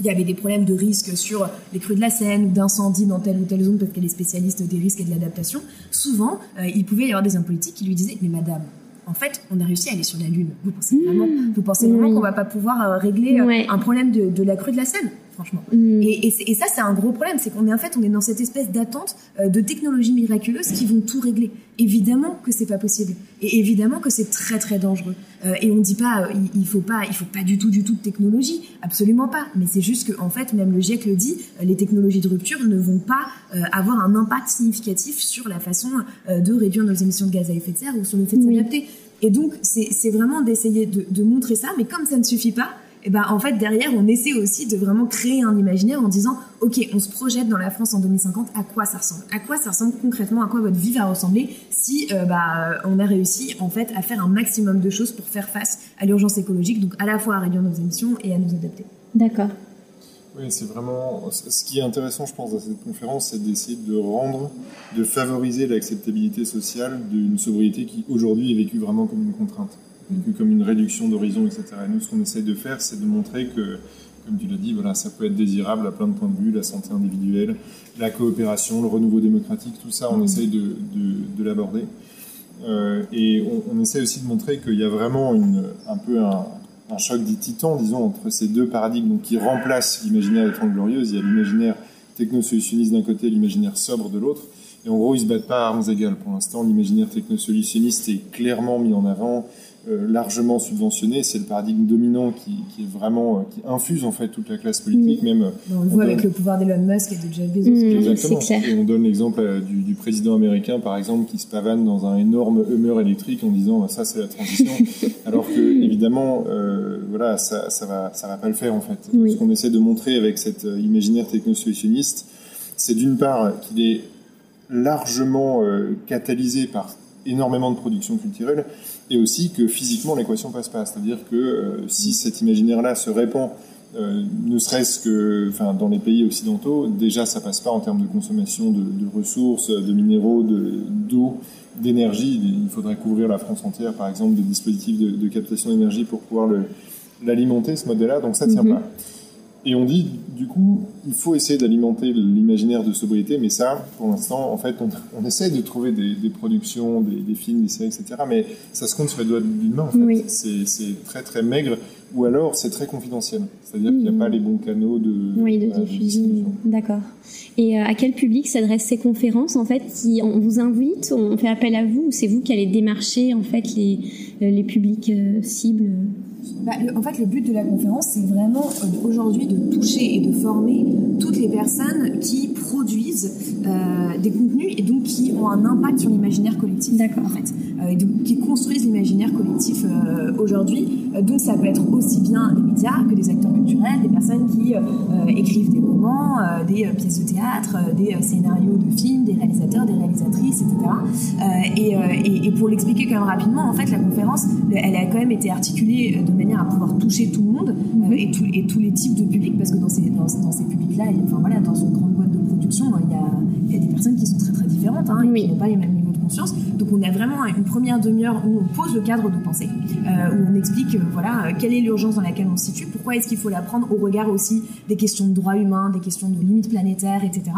il y avait des problèmes de risque sur les crues de la Seine ou d'incendie dans telle ou telle zone parce qu'elle est spécialiste des risques et de l'adaptation. Souvent, euh, il pouvait y avoir des hommes politiques qui lui disaient Mais madame, en fait, on a réussi à aller sur la Lune. Vous pensez vraiment, mmh. vous pensez vraiment qu'on va pas pouvoir euh, régler euh, un problème de, de, la crue de la Seine? Franchement. Mm. Et, et, ça, c'est un gros problème, c'est qu'on est en fait, on est dans cette espèce d'attente euh, de technologies miraculeuses qui vont tout régler. Évidemment que c'est pas possible, et évidemment que c'est très très dangereux. Euh, et on dit pas, euh, il, faut pas, il faut pas du tout du tout de technologie, absolument pas. Mais c'est juste que en fait, même le GIEC le dit, les technologies de rupture ne vont pas avoir un impact significatif sur la façon de réduire nos émissions de gaz à effet de serre ou sur le fait de s'adapter. Et donc, c'est vraiment d'essayer de, de montrer ça, mais comme ça ne suffit pas, et ben en fait derrière on essaie aussi de vraiment créer un imaginaire en disant ok on se projette dans la France en 2050 à quoi ça ressemble? À quoi ça ressemble concrètement? À quoi votre vie va ressembler si euh, bah, on a réussi en fait à faire un maximum de choses pour faire face à l'urgence écologique donc à la fois à réduire nos émissions et à nous adapter? D'accord. Oui, c'est vraiment. Ce qui est intéressant, je pense, dans cette conférence, c'est d'essayer de rendre, de favoriser l'acceptabilité sociale d'une sobriété qui aujourd'hui est vécue vraiment comme une contrainte comme une réduction d'horizon, etc. Et nous, ce qu'on essaye de faire, c'est de montrer que, comme tu l'as dit, voilà, ça peut être désirable à plein de points de vue, la santé individuelle, la coopération, le renouveau démocratique, tout ça, on mm. essaye de, de, de l'aborder. Euh, et on, on, essaie aussi de montrer qu'il y a vraiment une, un peu un, un, choc des titans, disons, entre ces deux paradigmes donc, qui remplacent l'imaginaire des Trente Glorieuses. Il y a l'imaginaire techno-solutionniste d'un côté, l'imaginaire sobre de l'autre. Et en gros, ils se battent pas à armes égales. Pour l'instant, l'imaginaire techno-solutionniste est clairement mis en avant. Euh, largement subventionné. C'est le paradigme dominant qui, qui, est vraiment euh, qui infuse en fait toute la classe politique. Même euh, on le voit avec le pouvoir d'Elon Musk et de Jeff Bezos. Mm, Exactement. Et on donne l'exemple du, du, président américain par exemple qui se pavane dans un énorme Hummer électrique en disant bah, ça c'est la transition, alors que évidemment euh, voilà ça ça va ça va pas le faire en fait. Ce qu'on essaie de montrer avec cet imaginaire technosolutionniste, c'est d'une part qu'il est largement catalysé par énormément de production culturelle et aussi que physiquement l'équation passe pas. C'est-à-dire que euh, si cet imaginaire-là se répand, euh, ne serait-ce que enfin, dans les pays occidentaux, déjà ça passe pas en termes de consommation de, de ressources, de minéraux, d'eau, d'énergie. Il faudrait couvrir la France entière, par exemple, de dispositifs de, de captation d'énergie pour pouvoir l'alimenter, ce modèle-là, donc ça tient mm-hmm. pas. Et on dit, du coup, il faut essayer d'alimenter l'imaginaire de sobriété, mais ça, pour l'instant, en fait, on, on, essaie de trouver des, des productions, des, des, films, des séries, etc. Mais ça se compte sur les doigts d'une main, en fait. Oui. C'est très, très maigre, ou alors c'est très confidentiel. C'est-à-dire qu'il n'y a pas les bons canaux de, oui, de, diffusion. D'accord. Et euh, à quel public s'adressent ces conférences, en fait si On vous invite, on fait appel à vous, ou c'est vous qui allez démarcher, en fait, les, les publics euh, cibles? Bah, en fait, le but de la conférence, c'est vraiment euh, aujourd'hui de toucher et de former toutes les personnes qui produisent euh, des contenus et donc qui ont un impact sur l'imaginaire collectif. D'accord. En fait, euh, et donc qui construisent l'imaginaire collectif euh, aujourd'hui. Donc ça peut être aussi bien des médias que des acteurs culturels, des personnes qui écrivent des romans, des pièces de théâtre, des scénarios de films, des réalisateurs, des réalisatrices, etc. Et, et, et, pour l'expliquer quand même rapidement, en fait, la conférence, elle a quand même été articulée de manière à pouvoir toucher tout le monde et, tout, et tous les types de publics, parce que dans ces, dans, dans ces publics-là, enfin voilà, dans une grande production, il y a, il y a des personnes qui sont très très différentes, hein, et qui n'ont pas les mêmes niveaux de conscience. Donc on a vraiment une première demi-heure où on pose le cadre de pensée, euh, où on explique euh, voilà quelle est l'urgence dans laquelle on se situe, pourquoi est-ce qu'il faut la prendre au regard aussi des questions de droits humains, des questions de limites planétaires, etc.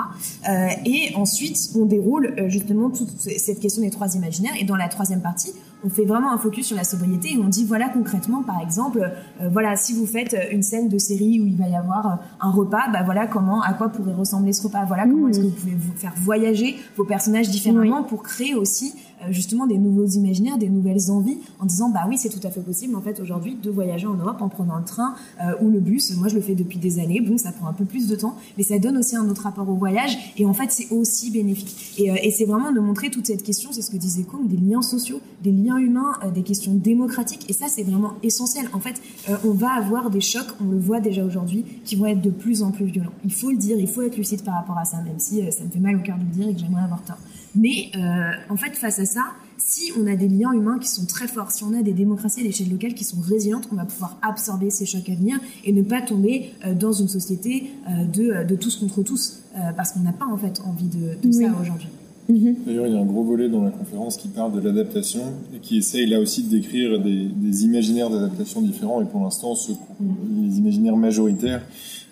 Euh, et ensuite on déroule justement toute cette question des trois imaginaires. Et dans la troisième partie, on fait vraiment un focus sur la sobriété et on dit voilà concrètement, par exemple, voilà si vous faites une scène de série où il va y avoir un repas, bah voilà comment, à quoi pourrait ressembler ce repas, voilà comment est-ce que vous pouvez vous faire voyager vos personnages différemment pour créer aussi euh, justement des nouveaux imaginaires, des nouvelles envies, en disant bah oui c'est tout à fait possible en fait aujourd'hui de voyager en Europe en prenant le train euh, ou le bus. Moi je le fais depuis des années, bon ça prend un peu plus de temps, mais ça donne aussi un autre rapport au voyage et en fait c'est aussi bénéfique. Et, euh, et c'est vraiment de montrer toute cette question, c'est ce que disait Combe, des liens sociaux, des liens humains, des questions démocratiques et ça c'est vraiment essentiel. En fait on va avoir des chocs, on le voit déjà aujourd'hui, qui vont être de plus en plus violents. Il faut le dire, il faut être lucide par rapport à ça, même si ça me fait mal au cœur de le dire et que j'aimerais avoir tort. Mais euh, en fait, face à ça, si on a des liens humains qui sont très forts, si on a des démocraties à l'échelle locale qui sont résilientes, on va pouvoir absorber ces chocs à venir et ne pas tomber euh, dans une société euh, de, de, tous contre tous, parce qu'on n'a pas en fait envie de, de ça aujourd'hui. Mhm. D'ailleurs, il y a un gros volet dans la conférence qui parle de l'adaptation et qui essaye là aussi de décrire des, des imaginaires d'adaptation différents. Et pour l'instant, les imaginaires majoritaires,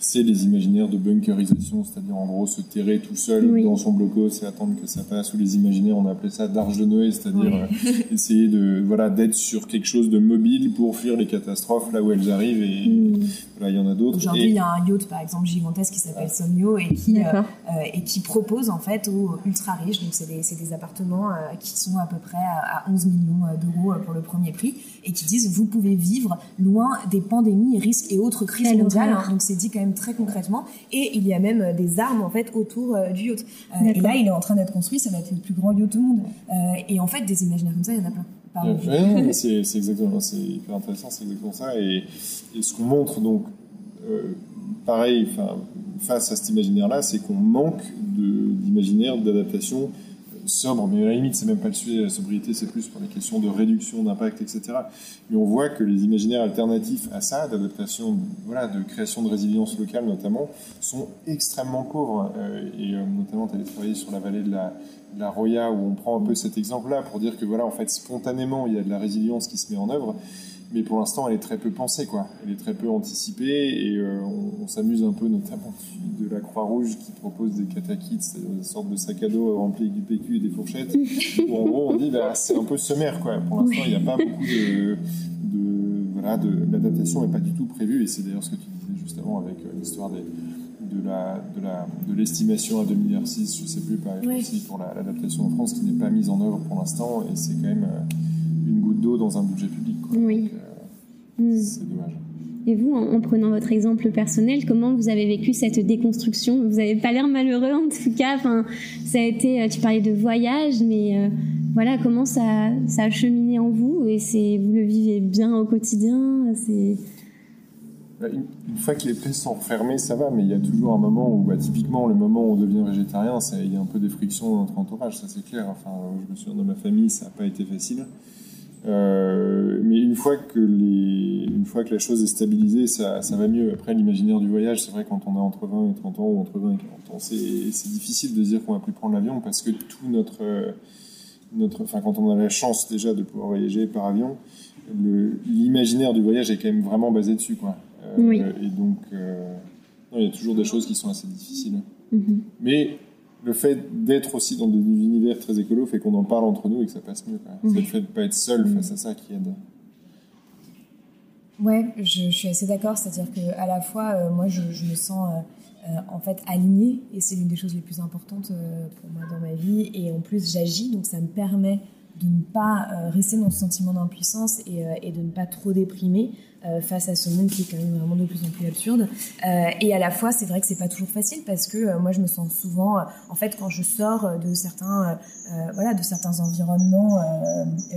c'est les imaginaires de bunkerisation, c'est-à-dire en gros se terrer tout seul dans son blocos et attendre que ça passe, ou les imaginaires, on appelait ça d'arche de Noé, c'est-à-dire euh, essayer de voilà d'être sur quelque chose de mobile pour fuir les catastrophes là où elles arrivent. Et mm. voilà, il y en a d'autres. Aujourd'hui, il y a un yacht par exemple gigantesque qui s'appelle Somnio et qui euh, euh, et qui propose en fait aux ultra riches, donc c'est des, des appartements qui sont à peu près à 11 millions d'euros pour le premier prix, et qui disent vous pouvez vivre loin des pandémies, risques et autres crises mondiales. Hein. donc c'est dit quand même très concrètement. Et il y a même euh, des armes en fait autour euh, du yacht. Euh, et là, il est en train d'être construit, ça va être le plus grand yacht au monde. et en fait, des imaginaires comme ça, il y en a plein. c'est exactement, c'est hyper intéressant, c'est exactement ça. Et, ce qu'on montre donc, pareil, face à cet imaginaire-là, c'est qu'on manque d'imaginaire, d'adaptation sobre, mais à la limite, c'est même pas le sujet, la sobriété, c'est plus pour les questions de réduction d'impact, etc. Mais on voit que les imaginaires alternatifs à ça, d'adaptation, voilà, de création de résilience locale notamment, sont extrêmement pauvres. Euh, et euh, notamment, tu allais travailler sur la vallée de la, de la Roya, où on prend un peu cet exemple-là pour dire que, voilà, en fait, spontanément, il y a de la résilience qui se met en œuvre mais pour l'instant, elle est très peu pensée, quoi. Elle est très peu anticipée, et euh, on, s'amuse un peu, notamment de la Croix-Rouge qui propose des katakits, une sorte de sac à dos rempli avec du PQ et des fourchettes, où en gros, on dit, bah, c'est un peu sommaire, quoi. Pour l'instant, il n'y a pas beaucoup de, de voilà, de, l'adaptation n'est pas du tout prévue, et c'est d'ailleurs ce que tu disais juste avant avec euh, l'histoire des de la de la de l'estimation à 2 milliards 6 je sais plus par aussi pour l'adaptation en France qui n'est pas mise en œuvre pour l'instant et c'est quand même euh, une goutte d'eau dans un budget public oui. Hmm. C'est dommage. Et vous, en, prenant votre exemple personnel, comment vous avez vécu cette déconstruction? Vous n'avez pas l'air malheureux en tout cas. Enfin, ça a été. Euh, tu parlais de voyage, mais euh, voilà, comment ça, ça a cheminé en vous? Et c'est vous le vivez bien au quotidien. C'est bah, une, fois que les plaies sont refermées, ça va, mais il y a toujours un moment où, bah, typiquement, le moment où on devient végétarien, il y a un peu des frictions dans notre entourage, ça c'est clair. Enfin, je me souviens dans ma famille, ça n'a pas été facile. Euh, mais une fois que les, une fois que la chose est stabilisée, ça, ça va mieux. Après, l'imaginaire du voyage, c'est vrai quand on a entre 20 et 30 ans ou entre 20 et 40 ans, c'est, c'est difficile de dire qu'on va plus prendre l'avion parce que tout notre, notre, enfin, quand on a la chance déjà de pouvoir voyager par avion, l'imaginaire du voyage est quand même vraiment basé dessus, quoi. Euh, oui. Et donc, euh, non, il y a toujours des choses qui sont assez difficiles. Mm-hmm. Mais le fait d'être aussi dans des univers très écolos fait qu'on en parle entre nous et que ça passe mieux. C'est le fait de ne pas être seul face à ça qui aide. Ouais, je, suis assez d'accord. C'est-à-dire que à la fois, euh, moi, je, me sens euh, euh, en fait alignée et c'est l'une des choses les plus importantes pour moi dans ma vie. Et en plus, j'agis, donc ça me permet de ne pas rester dans ce sentiment d'impuissance et, et, de ne pas trop déprimer. Euh, face à ce monde qui est quand même vraiment de plus en plus absurde. Euh, et à la fois, c'est vrai que c'est pas toujours facile parce que euh, moi, je me sens souvent, en fait, quand je sors de certains, voilà, de certains environnements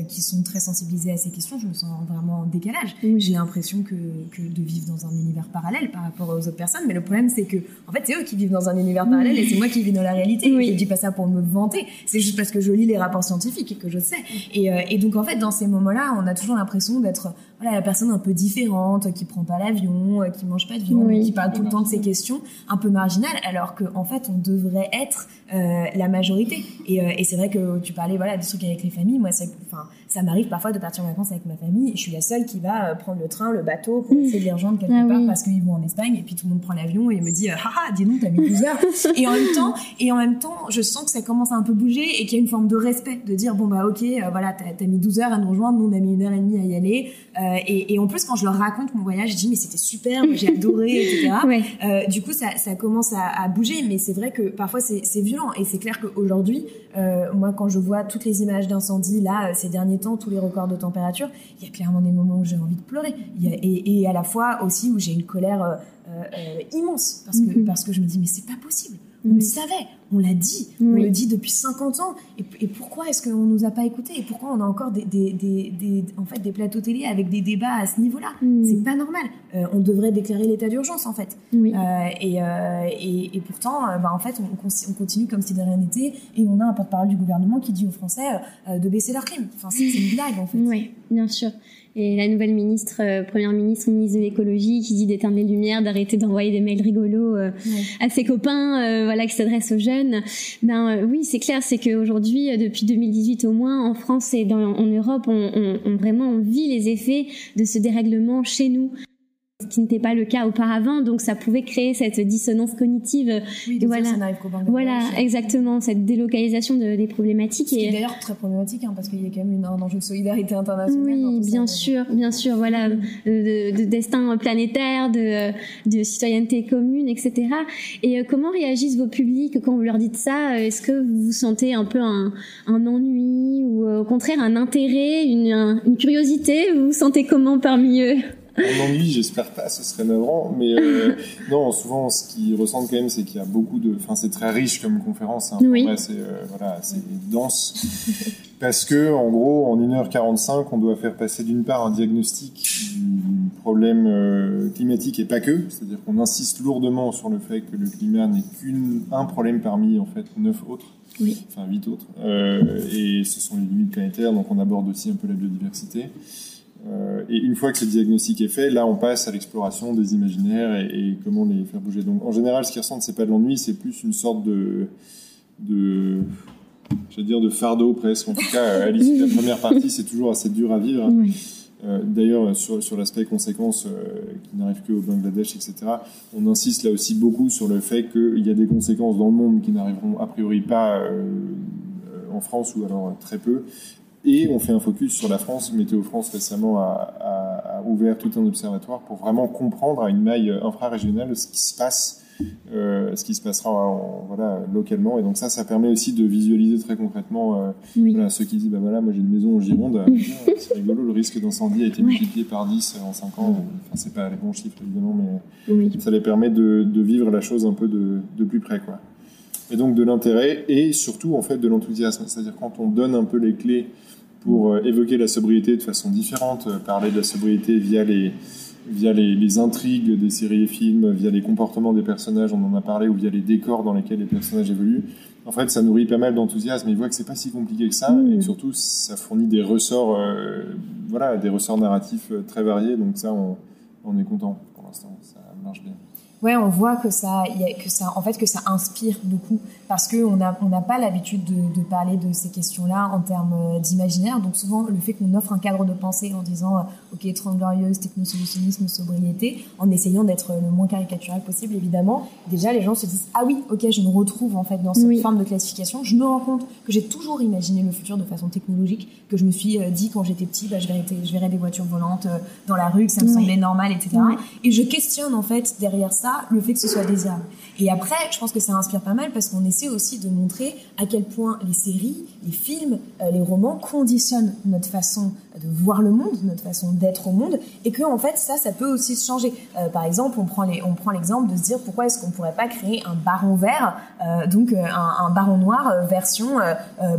qui sont très sensibilisés à ces questions, je me sens vraiment en décalage. J'ai l'impression que, que, de vivre dans un univers parallèle par rapport aux autres personnes. Mais le problème, c'est que, en fait, c'est eux qui vivent dans un univers parallèle et c'est moi qui vis dans la réalité. Oui. Et je dis pas ça pour me vanter. C'est juste parce que je lis les rapports scientifiques et que je sais. Et, et donc, en fait, dans ces moments-là, on a toujours l'impression d'être, voilà, la personne un peu différente qui prend pas l'avion, euh, qui mange pas de viande, qui parle tout le temps de ces questions un peu marginales, alors qu'en en fait on devrait être euh, la majorité. Et, euh, et c'est vrai que tu parlais voilà des trucs avec les familles. Moi, c'est, enfin, ça m'arrive parfois de partir en vacances avec ma famille et je suis la seule qui va prendre le train, le bateau pour essayer de les rejoindre quelque ah part parce qu'ils vont en Espagne et puis tout le monde prend l'avion et me dit haha dis donc t'as mis 12 heures. Et en même temps et en même temps je sens que ça commence à un peu bouger et qu'il y a une forme de respect de dire bon bah ok voilà t'as as mis 12 heures à nous rejoindre nous on a mis une heure et demie à y aller. Et, et en plus quand je leur raconte mon voyage je dis mais c'était super j'ai adoré etc du coup ça, ça commence à, à bouger mais c'est vrai que parfois c'est violent. Et c'est clair qu'aujourd'hui euh, moi, quand je vois toutes les images d'incendie, là, euh, ces derniers temps, tous les records de température, il y a clairement des moments où j'ai envie de pleurer. et, et, à la fois aussi où j'ai une colère euh, immense parce que, mm-hmm. parce que je me dis, mais c'est pas possible. On le savait, on l'a dit, on le dit depuis 50 ans. Et, pourquoi est-ce qu'on nous a pas écoutés Et pourquoi on a encore des, des, des, en fait, des plateaux télé avec des débats à ce niveau-là? Mm. C'est pas normal. Euh, on devrait déclarer l'état d'urgence, en fait. Euh, et, euh, et, et, pourtant, bah, en fait, on, on, continue comme si de rien n'était. Et on a un porte-parole du gouvernement qui dit aux Français de baisser leur clim. Enfin, c'est une blague, en fait. Oui, bien sûr et la nouvelle ministre, euh, première ministre, ministre de l'écologie, qui dit d'éteindre les lumières, d'arrêter d'envoyer des mails rigolos euh, à ses copains, euh, voilà, qui s'adressent aux jeunes. Ben oui, c'est clair, c'est qu'aujourd'hui, depuis 2018 au moins, en France et dans, en Europe, on vraiment on vit les effets de ce dérèglement chez nous ce qui n'était pas le cas auparavant, donc ça pouvait créer cette dissonance cognitive. Oui, voilà, ça voilà, exactement, cette délocalisation de, des problématiques. C'est d'ailleurs très problématique, hein, parce qu'il y a quand même une, un enjeu de solidarité internationale. Oui, bien sûr, bien sûr, voilà, de, de, destin planétaire, de, de citoyenneté commune, etc. Et euh, comment réagissent vos publics quand vous leur dites ça? Est-ce que vous vous sentez un peu un, un ennui ou euh, au contraire un intérêt, une, une curiosité? Vous vous sentez comment parmi eux? On ennui, j'espère pas, ce serait navrant. Mais euh, non, souvent, ce qu'ils ressentent quand même, c'est qu'il y a beaucoup de. Enfin, c'est très riche comme conférence. Hein. Oui. C'est euh, voilà, c'est dense. Parce que, en gros, en 1h45, on doit faire passer d'une part un diagnostic du problème euh, climatique et pas que. C'est-à-dire qu'on insiste lourdement sur le fait que le climat n'est qu'un problème parmi, en fait, neuf autres. Oui. Enfin, huit autres. Euh, et ce sont les limites planétaires, donc on aborde aussi un peu la biodiversité. Euh, et une fois que ce diagnostic est fait, là, on passe à l'exploration des imaginaires et, comment les faire bouger. Donc, en général, ce qu'ils ressentent, c'est pas de l'ennui, c'est plus une sorte de, de, je dire, de fardeau presque. En tout cas, à l'issue de la première partie, c'est toujours assez dur à vivre. Euh, D'ailleurs, sur, sur l'aspect conséquences euh, qui n'arrivent que au Bangladesh, etc., on insiste là aussi beaucoup sur le fait qu'il y a des conséquences dans le monde qui n'arriveront a priori pas euh, en France ou alors très peu, et on fait un focus sur la France. Météo France récemment a, a, a, ouvert tout un observatoire pour vraiment comprendre à une maille infrarégionale ce qui se passe, euh, ce qui se passera en, voilà, localement. Et donc ça, ça permet aussi de visualiser très concrètement euh, voilà, ceux qui disent, bah voilà, moi j'ai une maison en Gironde, c'est rigolo, le risque d'incendie a été multiplié par 10 en 5 ans. Enfin, c'est pas les bons chiffres évidemment, mais ça les permet de, de, vivre la chose un peu de, de plus près, quoi. Et donc de l'intérêt et surtout en fait de l'enthousiasme. C'est-à-dire quand on donne un peu les clés pour euh, évoquer la sobriété de façon différente, euh, parler de la sobriété via les, via les, les, intrigues des séries et films, via les comportements des personnages, on en a parlé, ou via les décors dans lesquels les personnages évoluent. En fait, ça nourrit pas mal d'enthousiasme. Ils voient que c'est pas si compliqué que ça, mmh. et surtout, ça fournit des ressorts, euh, voilà, des ressorts narratifs très variés. Donc ça, on, on est content pour l'instant. Ça marche bien. Ouais, on voit que ça, y a, que ça, en fait, que ça inspire beaucoup parce que on n'a on n'a pas l'habitude de, de, parler de ces questions-là en termes euh, d'imaginaire. Donc souvent, le fait qu'on offre un cadre de pensée en disant, euh, ok, trente glorieuse, technosolutionnisme, sobriété, en essayant d'être le moins caricatural possible, évidemment, déjà les gens se disent, ah oui, ok, je me retrouve en fait dans cette forme de classification. Je me rends compte que j'ai toujours imaginé le futur de façon technologique, que je me suis euh, dit quand j'étais petit, bah, je verrais, je verrais des voitures volantes dans la rue, que ça me semblait normal, etc. Et je questionne en fait derrière ça le fait que ce soit désirable. Et après, je pense que ça inspire pas mal parce qu'on essaie aussi de montrer à quel point les séries, les films, euh, les romans conditionnent notre façon de voir le monde, notre façon d'être au monde, et que en fait ça, ça peut aussi se changer. Euh, par exemple, on prend les, on prend l'exemple de se dire pourquoi est-ce qu'on pourrait pas créer un baron vert, euh, donc euh, un, un, baron noir version,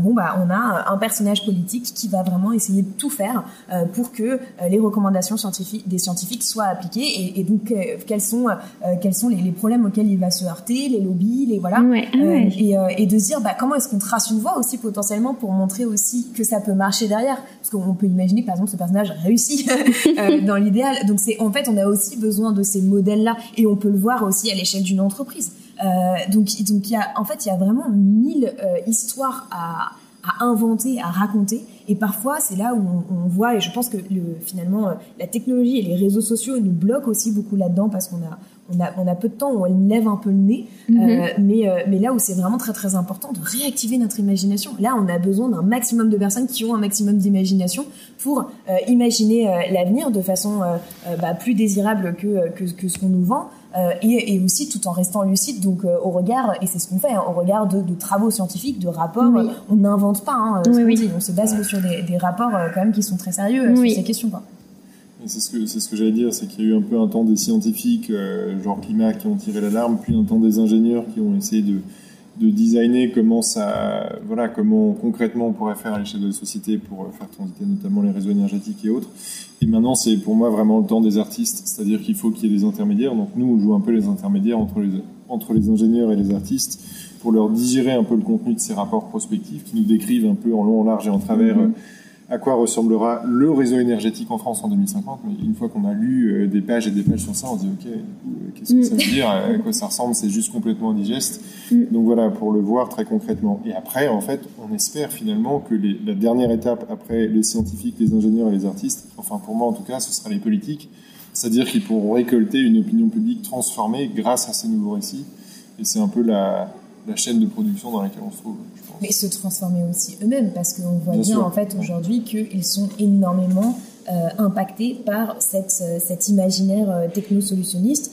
bon bah on a un personnage politique qui va vraiment essayer de tout faire pour que les recommandations scientifiques des scientifiques soient appliquées, et, et donc quels sont quels sont les, les, problèmes auxquels il va se heurter, les lobbies, les voilà, ouais, ouais. Et, et, de se dire bah comment est-ce qu'on trace une voie aussi potentiellement pour montrer aussi que ça peut marcher derrière, parce qu'on peut imaginer par exemple ce personnage réussit euh, dans l'idéal. Donc c'est en fait on a aussi besoin de ces modèles-là et on peut le voir aussi à l'échelle d'une entreprise. Euh, donc donc il y a en fait il y a vraiment mille euh, histoires à, inventer, à raconter Et parfois, c'est là où on, voit, et je pense que le, finalement, la technologie et les réseaux sociaux nous bloquent aussi beaucoup là-dedans parce qu'on a, on a, on a peu de temps où elle lève un peu le nez, mhm. euh, mais, euh, mais là où c'est vraiment très très important de réactiver notre imagination. Là, on a besoin d'un maximum de personnes qui ont un maximum d'imagination pour euh, imaginer l'avenir de façon bah, plus désirable que, que, que ce qu'on nous vend. Et, et, aussi tout en restant lucide donc au regard et c'est ce qu'on fait hein, au regard de, de, travaux scientifiques de rapports on n'invente pas hein, on se base sur des, des, rapports quand même qui sont très sérieux sur ces questions quoi. C'est ce que, j'allais dire, c'est qu'il y a eu un peu un temps des scientifiques, euh, genre climat, qui ont tiré l'alarme, puis un temps des ingénieurs qui ont essayé de, de designer comment ça, voilà, comment concrètement on pourrait faire à l'échelle de la société pour euh, faire transiter notamment les réseaux énergétiques et autres. Et maintenant, c'est pour moi vraiment le temps des artistes, c'est-à-dire qu'il faut qu'il y ait des intermédiaires. Donc nous, on joue un peu les intermédiaires entre les, entre les ingénieurs et les artistes pour leur digérer un peu le contenu de ces rapports prospectifs qui nous décrivent un peu en long, en large et en travers. Mm-hmm à quoi ressemblera le réseau énergétique en France en 2050. Mais une fois qu'on a lu euh, des pages et des pages sur ça, on se dit ok, euh, qu'est-ce que ça veut dire À quoi ça ressemble C'est juste complètement indigeste. Mm. Donc voilà, pour le voir très concrètement. Et après, en fait, on espère finalement que les, la dernière étape après les scientifiques, les ingénieurs et les artistes, enfin pour moi en tout cas, ce sera les politiques. C'est-à-dire qu'ils pourront récolter une opinion publique transformée grâce à ces nouveaux récits. Et c'est un peu la, la chaîne de production dans laquelle on se trouve. Mais se transformer aussi eux-mêmes, parce qu'on voit bien, en fait aujourd'hui qu'ils sont énormément euh, impactés par cette, euh, cet imaginaire euh, techno-solutionniste.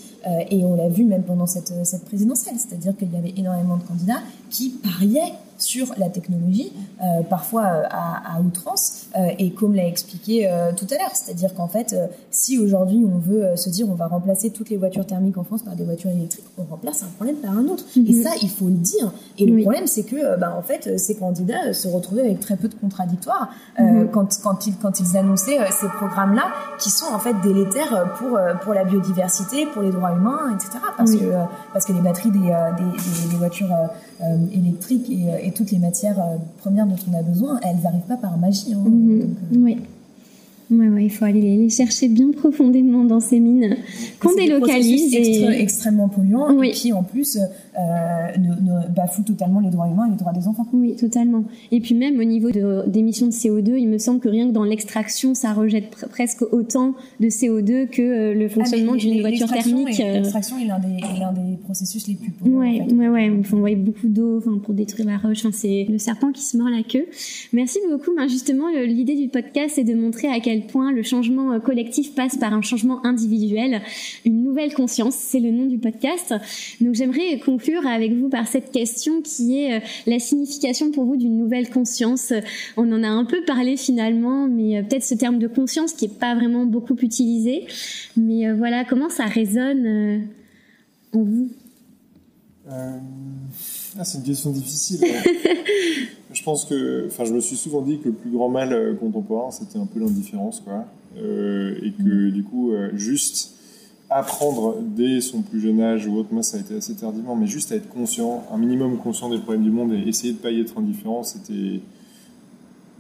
et on l'a vu même pendant cette, cette présidentielle, c'est-à-dire qu'il y avait énormément de candidats qui pariaient sur la technologie, euh, parfois euh, à, à, outrance, euh, et comme l'a expliqué tout à l'heure, c'est-à-dire qu'en fait, si aujourd'hui on veut se dire on va remplacer toutes les voitures thermiques en France par des voitures électriques, on remplace un problème par un autre. Et mhm. ça, il faut le dire. Et le problème, c'est que, bah, en fait, ces candidats se retrouvaient avec très peu de contradictoires mhm. quand, quand, ils, quand ils annonçaient ces programmes-là, qui sont en fait délétères pour, pour la biodiversité, pour les droits humains, etc. Parce, que, parce que les batteries des, des, des, voitures électriques et et toutes les matières euh, premières dont on a besoin, elles n'arrivent pas par magie. Hein. Mhm. Euh, oui. Ouais, il faut aller les chercher bien profondément dans ces mines qu'on délocalise. Et... extrêmement polluants et qui en plus euh, ne, bafouent totalement les droits humains et les droits des enfants. Oui, totalement. Et puis même au niveau d'émissions de, CO2, il me semble que rien que dans l'extraction, ça rejette presque autant de CO2 que euh, le ah, fonctionnement d'une voiture thermique. Euh. L'extraction est l'un des, des, processus les plus polluants. Ouais, en fait. ouais, ouais. Faut envoyer beaucoup d'eau pour détruire la roche. Enfin, c'est le serpent qui se mord la queue. Merci beaucoup. Ben, justement, l'idée du podcast, c'est de montrer à quel point le changement euh, collectif passe par un changement individuel, une nouvelle conscience, c'est le nom du podcast. Donc j'aimerais conclure avec vous par cette question qui est euh, la signification pour vous d'une nouvelle conscience. On en a un peu parlé finalement, mais euh, peut-être ce terme de conscience qui n'est pas vraiment beaucoup utilisé. Mais voilà, comment ça résonne en vous? Ah, c'est une question difficile. je pense que, enfin, je me suis souvent dit que le plus grand mal euh, contemporain, c'était un peu l'indifférence, quoi. Euh, et que, du coup, euh, juste apprendre dès son plus jeune âge ou autre, moi, ça a été assez tardivement, mais juste à être conscient, un minimum conscient des problèmes du monde et essayer de pas y être indifférent, c'était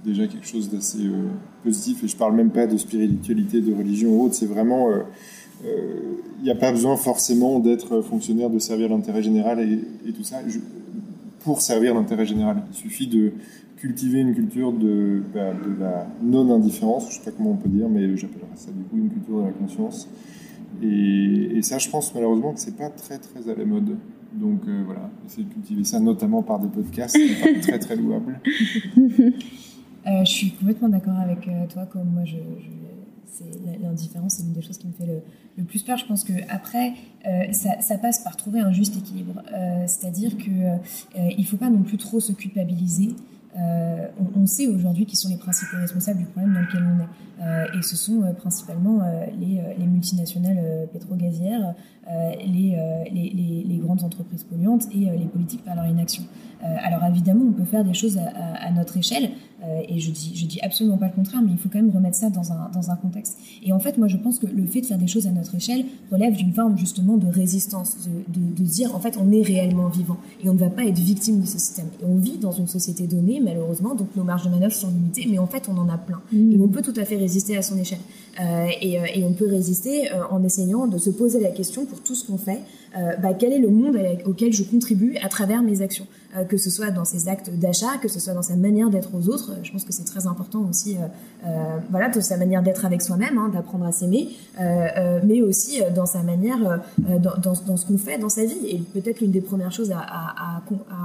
déjà quelque chose d'assez positif. Et je parle même pas de spiritualité, de religion ou autre, c'est vraiment il n'y a pas besoin forcément d'être fonctionnaire, de servir l'intérêt général et, tout ça pour servir l'intérêt général. Il suffit de cultiver une culture de, bah, la non-indifférence, je ne sais pas comment on peut dire, mais j'appellerais ça du coup une culture de la conscience. Et, ça, je pense malheureusement que c'est pas très très à la mode. Donc euh, voilà, essayer de cultiver ça notamment par des podcasts, c'est très très louable. Euh, je suis complètement d'accord avec euh, toi, comme moi je l'indifférence, c'est une des choses qui me fait le, plus peur. Je pense que après, euh, ça, passe par trouver un juste équilibre. Euh, c'est-à-dire que euh, il faut pas non plus trop se culpabiliser. On, sait aujourd'hui qui sont les principaux responsables du problème dans lequel on est. et ce sont principalement les, les, multinationales pétro-gazières, les, grandes entreprises polluantes et les politiques par leur inaction. alors évidemment, on peut faire des choses à, notre échelle, euh, et je dis, je dis absolument pas le contraire, mais il faut quand même remettre ça dans un, dans un contexte. Et en fait, moi, je pense que le fait de faire des choses à notre échelle relève d'une forme justement de résistance, de, de, de, dire en fait, on est réellement vivant et on ne va pas être victime de ce système. Et on vit dans une société donnée, malheureusement, donc nos marges de manœuvre sont limitées, mais en fait, on en a plein. Mmh. Et on peut tout à fait résister à son échelle. Euh, et, euh, et, on peut résister euh, en essayant de se poser la question pour tout ce qu'on fait, euh, bah, quel est le monde auquel je contribue à travers mes actions, que ce soit dans ses actes d'achat, que ce soit dans sa manière d'être aux autres autres. Je pense que c'est très important aussi, voilà, de sa manière d'être avec soi-même, hein, d'apprendre à s'aimer, mais aussi dans sa manière, dans, ce qu'on fait dans sa vie. Et peut-être l'une des premières choses à,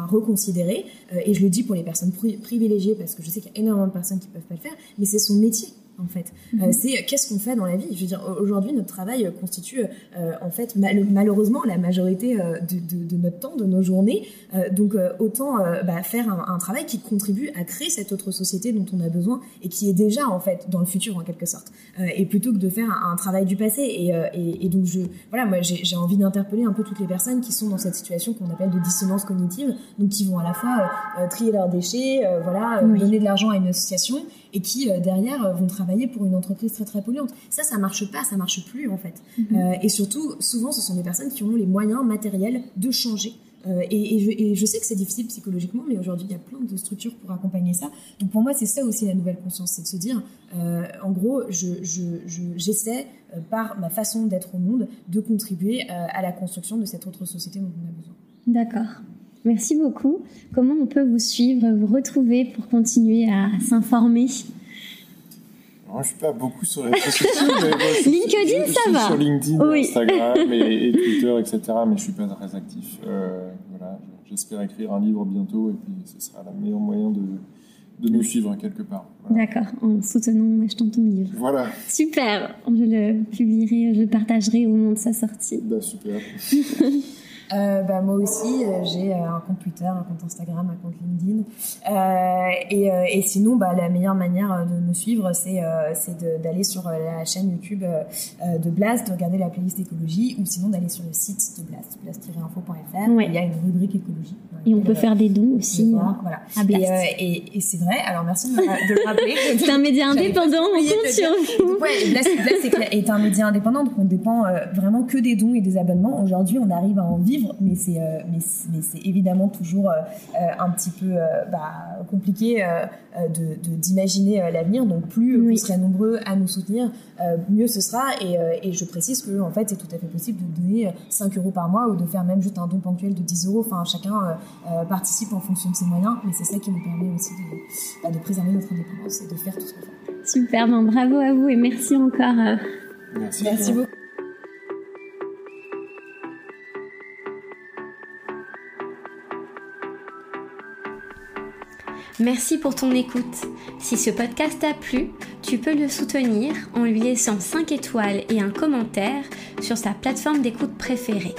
reconsidérer, et je le dis pour les personnes privilégiées parce que je sais qu'il y a énormément de personnes qui peuvent pas le faire, mais c'est son métier en fait. Mhm. Euh, c'est qu'est-ce qu'on fait dans la vie? Je veux dire, aujourd'hui, notre travail constitue euh, en fait malheureusement la majorité euh, de, notre temps, de nos journées. donc autant bah, faire un, travail qui contribue à créer cette autre société dont on a besoin et qui est déjà en fait dans le futur en quelque sorte. et plutôt que de faire un, travail du passé. Et, et, donc je, voilà, moi j'ai envie d'interpeller un peu toutes les personnes qui sont dans cette situation qu'on appelle de dissonance cognitive, donc qui vont à la fois trier leurs déchets, voilà, donner de l'argent à une association et qui euh, derrière euh, vont travailler pour une entreprise très très polluante. Ça, ça marche pas, ça marche plus en fait. Mhm. Euh, et surtout, souvent, ce sont des personnes qui ont les moyens matériels de changer. et, je, sais que c'est difficile psychologiquement, mais aujourd'hui, il y a plein de structures pour accompagner ça. Donc pour moi, c'est ça aussi la nouvelle conscience, c'est de se dire, en gros, j'essaie, je, par ma façon d'être au monde, de contribuer à la construction de cette autre société dont on a besoin. D'accord. Merci beaucoup. Comment on peut vous suivre, vous retrouver pour continuer à s'informer? Moi, je suis pas beaucoup sur les réseaux sociaux. LinkedIn, ça va. Sur LinkedIn, Instagram et, Twitter, etc. Mais je suis pas très actif. Euh, voilà, j'espère écrire un livre bientôt et puis ce sera le meilleur moyen de, de me suivre quelque part. D'accord, en soutenant, en achetant ton livre. Voilà. Super, je le publierai, je le partagerai au moment de sa sortie. Bah, super. Euh, bah, moi aussi, euh, j'ai euh, un compte Twitter, un compte Instagram, un compte LinkedIn. Et, et, sinon, bah, la meilleure manière de me suivre, c'est d'aller sur la chaîne YouTube de Blast, de regarder la playlist écologie, ou sinon d'aller sur le site de Blast, blast-info.fr. Il y a une rubrique écologie. Et on peut faire des dons aussi. voilà. Et, et, c'est vrai, alors merci de, le rappeler. c'est un média indépendant, on compte sur vous. Ouais, Blast, Blast est un média indépendant, donc on dépend vraiment que des dons et des abonnements. Aujourd'hui, on arrive à en vivre mais c'est euh, mais, c'est évidemment toujours euh, euh, un petit peu bah, compliqué de d'imaginer l'avenir. Donc plus vous serez nombreux à nous soutenir, mieux ce sera. Et, et, je précise que en fait c'est tout à fait possible de donner 5 euros par mois ou de faire même juste un don ponctuel de 10 euros. Enfin chacun participe en fonction de ses moyens, mais c'est ça qui nous permet aussi de, bah, de préserver notre indépendance et de faire tout ce qu'on fait. Super, ben, bravo à vous et merci encore. Merci, merci beaucoup. Merci pour ton écoute. Si ce podcast t'a plu, tu peux le soutenir en lui laissant 5 étoiles et un commentaire sur sa plateforme d'écoute préférée.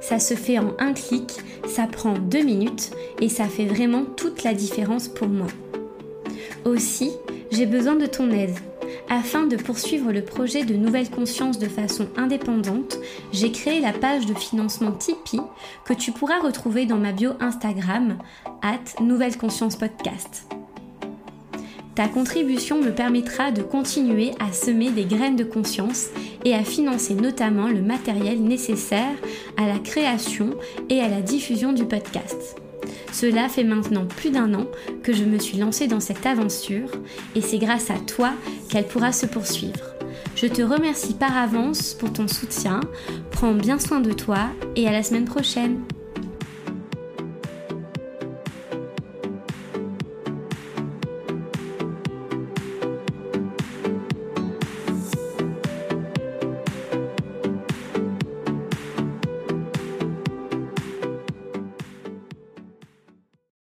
Ça se fait en un clic, ça prend 2 minutes et ça fait vraiment toute la différence pour moi. Aussi, j'ai besoin de ton aide. Afin de poursuivre le projet de Nouvelle Conscience de façon indépendante, j'ai créé la page de financement Tipeee que tu pourras retrouver dans ma bio Instagram, at Nouvelle Conscience Podcast. Ta contribution me permettra de continuer à semer des graines de conscience et à financer notamment le matériel nécessaire à la création et à la diffusion du podcast. Cela fait maintenant plus d'un an que je me suis lancée dans cette aventure et c'est grâce à toi qu'elle pourra se poursuivre. Je te remercie par avance pour ton soutien, prends bien soin de toi et à la semaine prochaine.